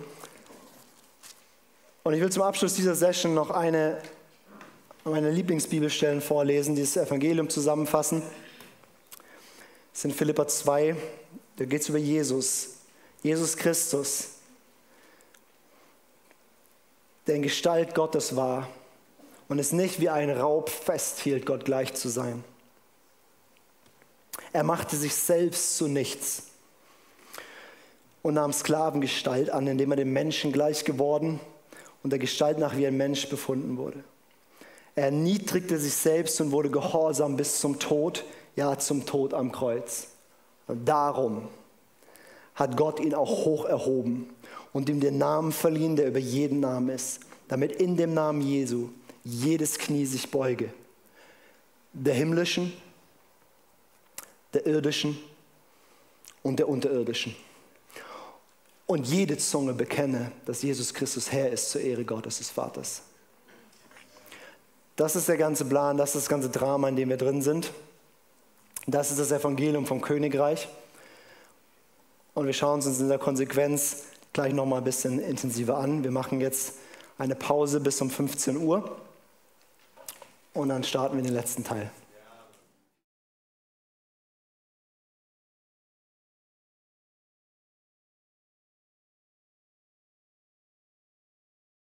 Und ich will zum Abschluss dieser Session noch eine meiner Lieblingsbibelstellen vorlesen, die das Evangelium zusammenfassen. Das sind Philippa 2, da geht es über Jesus, Jesus Christus, der in Gestalt Gottes war und es nicht wie ein Raub festhielt, Gott gleich zu sein. Er machte sich selbst zu nichts und nahm Sklavengestalt an, indem er dem Menschen gleich geworden und der Gestalt nach wie ein Mensch befunden wurde. Er erniedrigte sich selbst und wurde gehorsam bis zum Tod, ja zum Tod am Kreuz. Darum hat Gott ihn auch hoch erhoben und ihm den Namen verliehen, der über jeden Namen ist, damit in dem Namen Jesu jedes Knie sich beuge. Der himmlischen, der irdischen und der unterirdischen. Und jede Zunge bekenne, dass Jesus Christus Herr ist zur Ehre Gottes des Vaters. Das ist der ganze Plan, das ist das ganze Drama, in dem wir drin sind. Das ist das Evangelium vom Königreich. Und wir schauen uns in der Konsequenz gleich nochmal ein bisschen intensiver an. Wir machen jetzt eine Pause bis um 15 Uhr und dann starten wir den letzten Teil.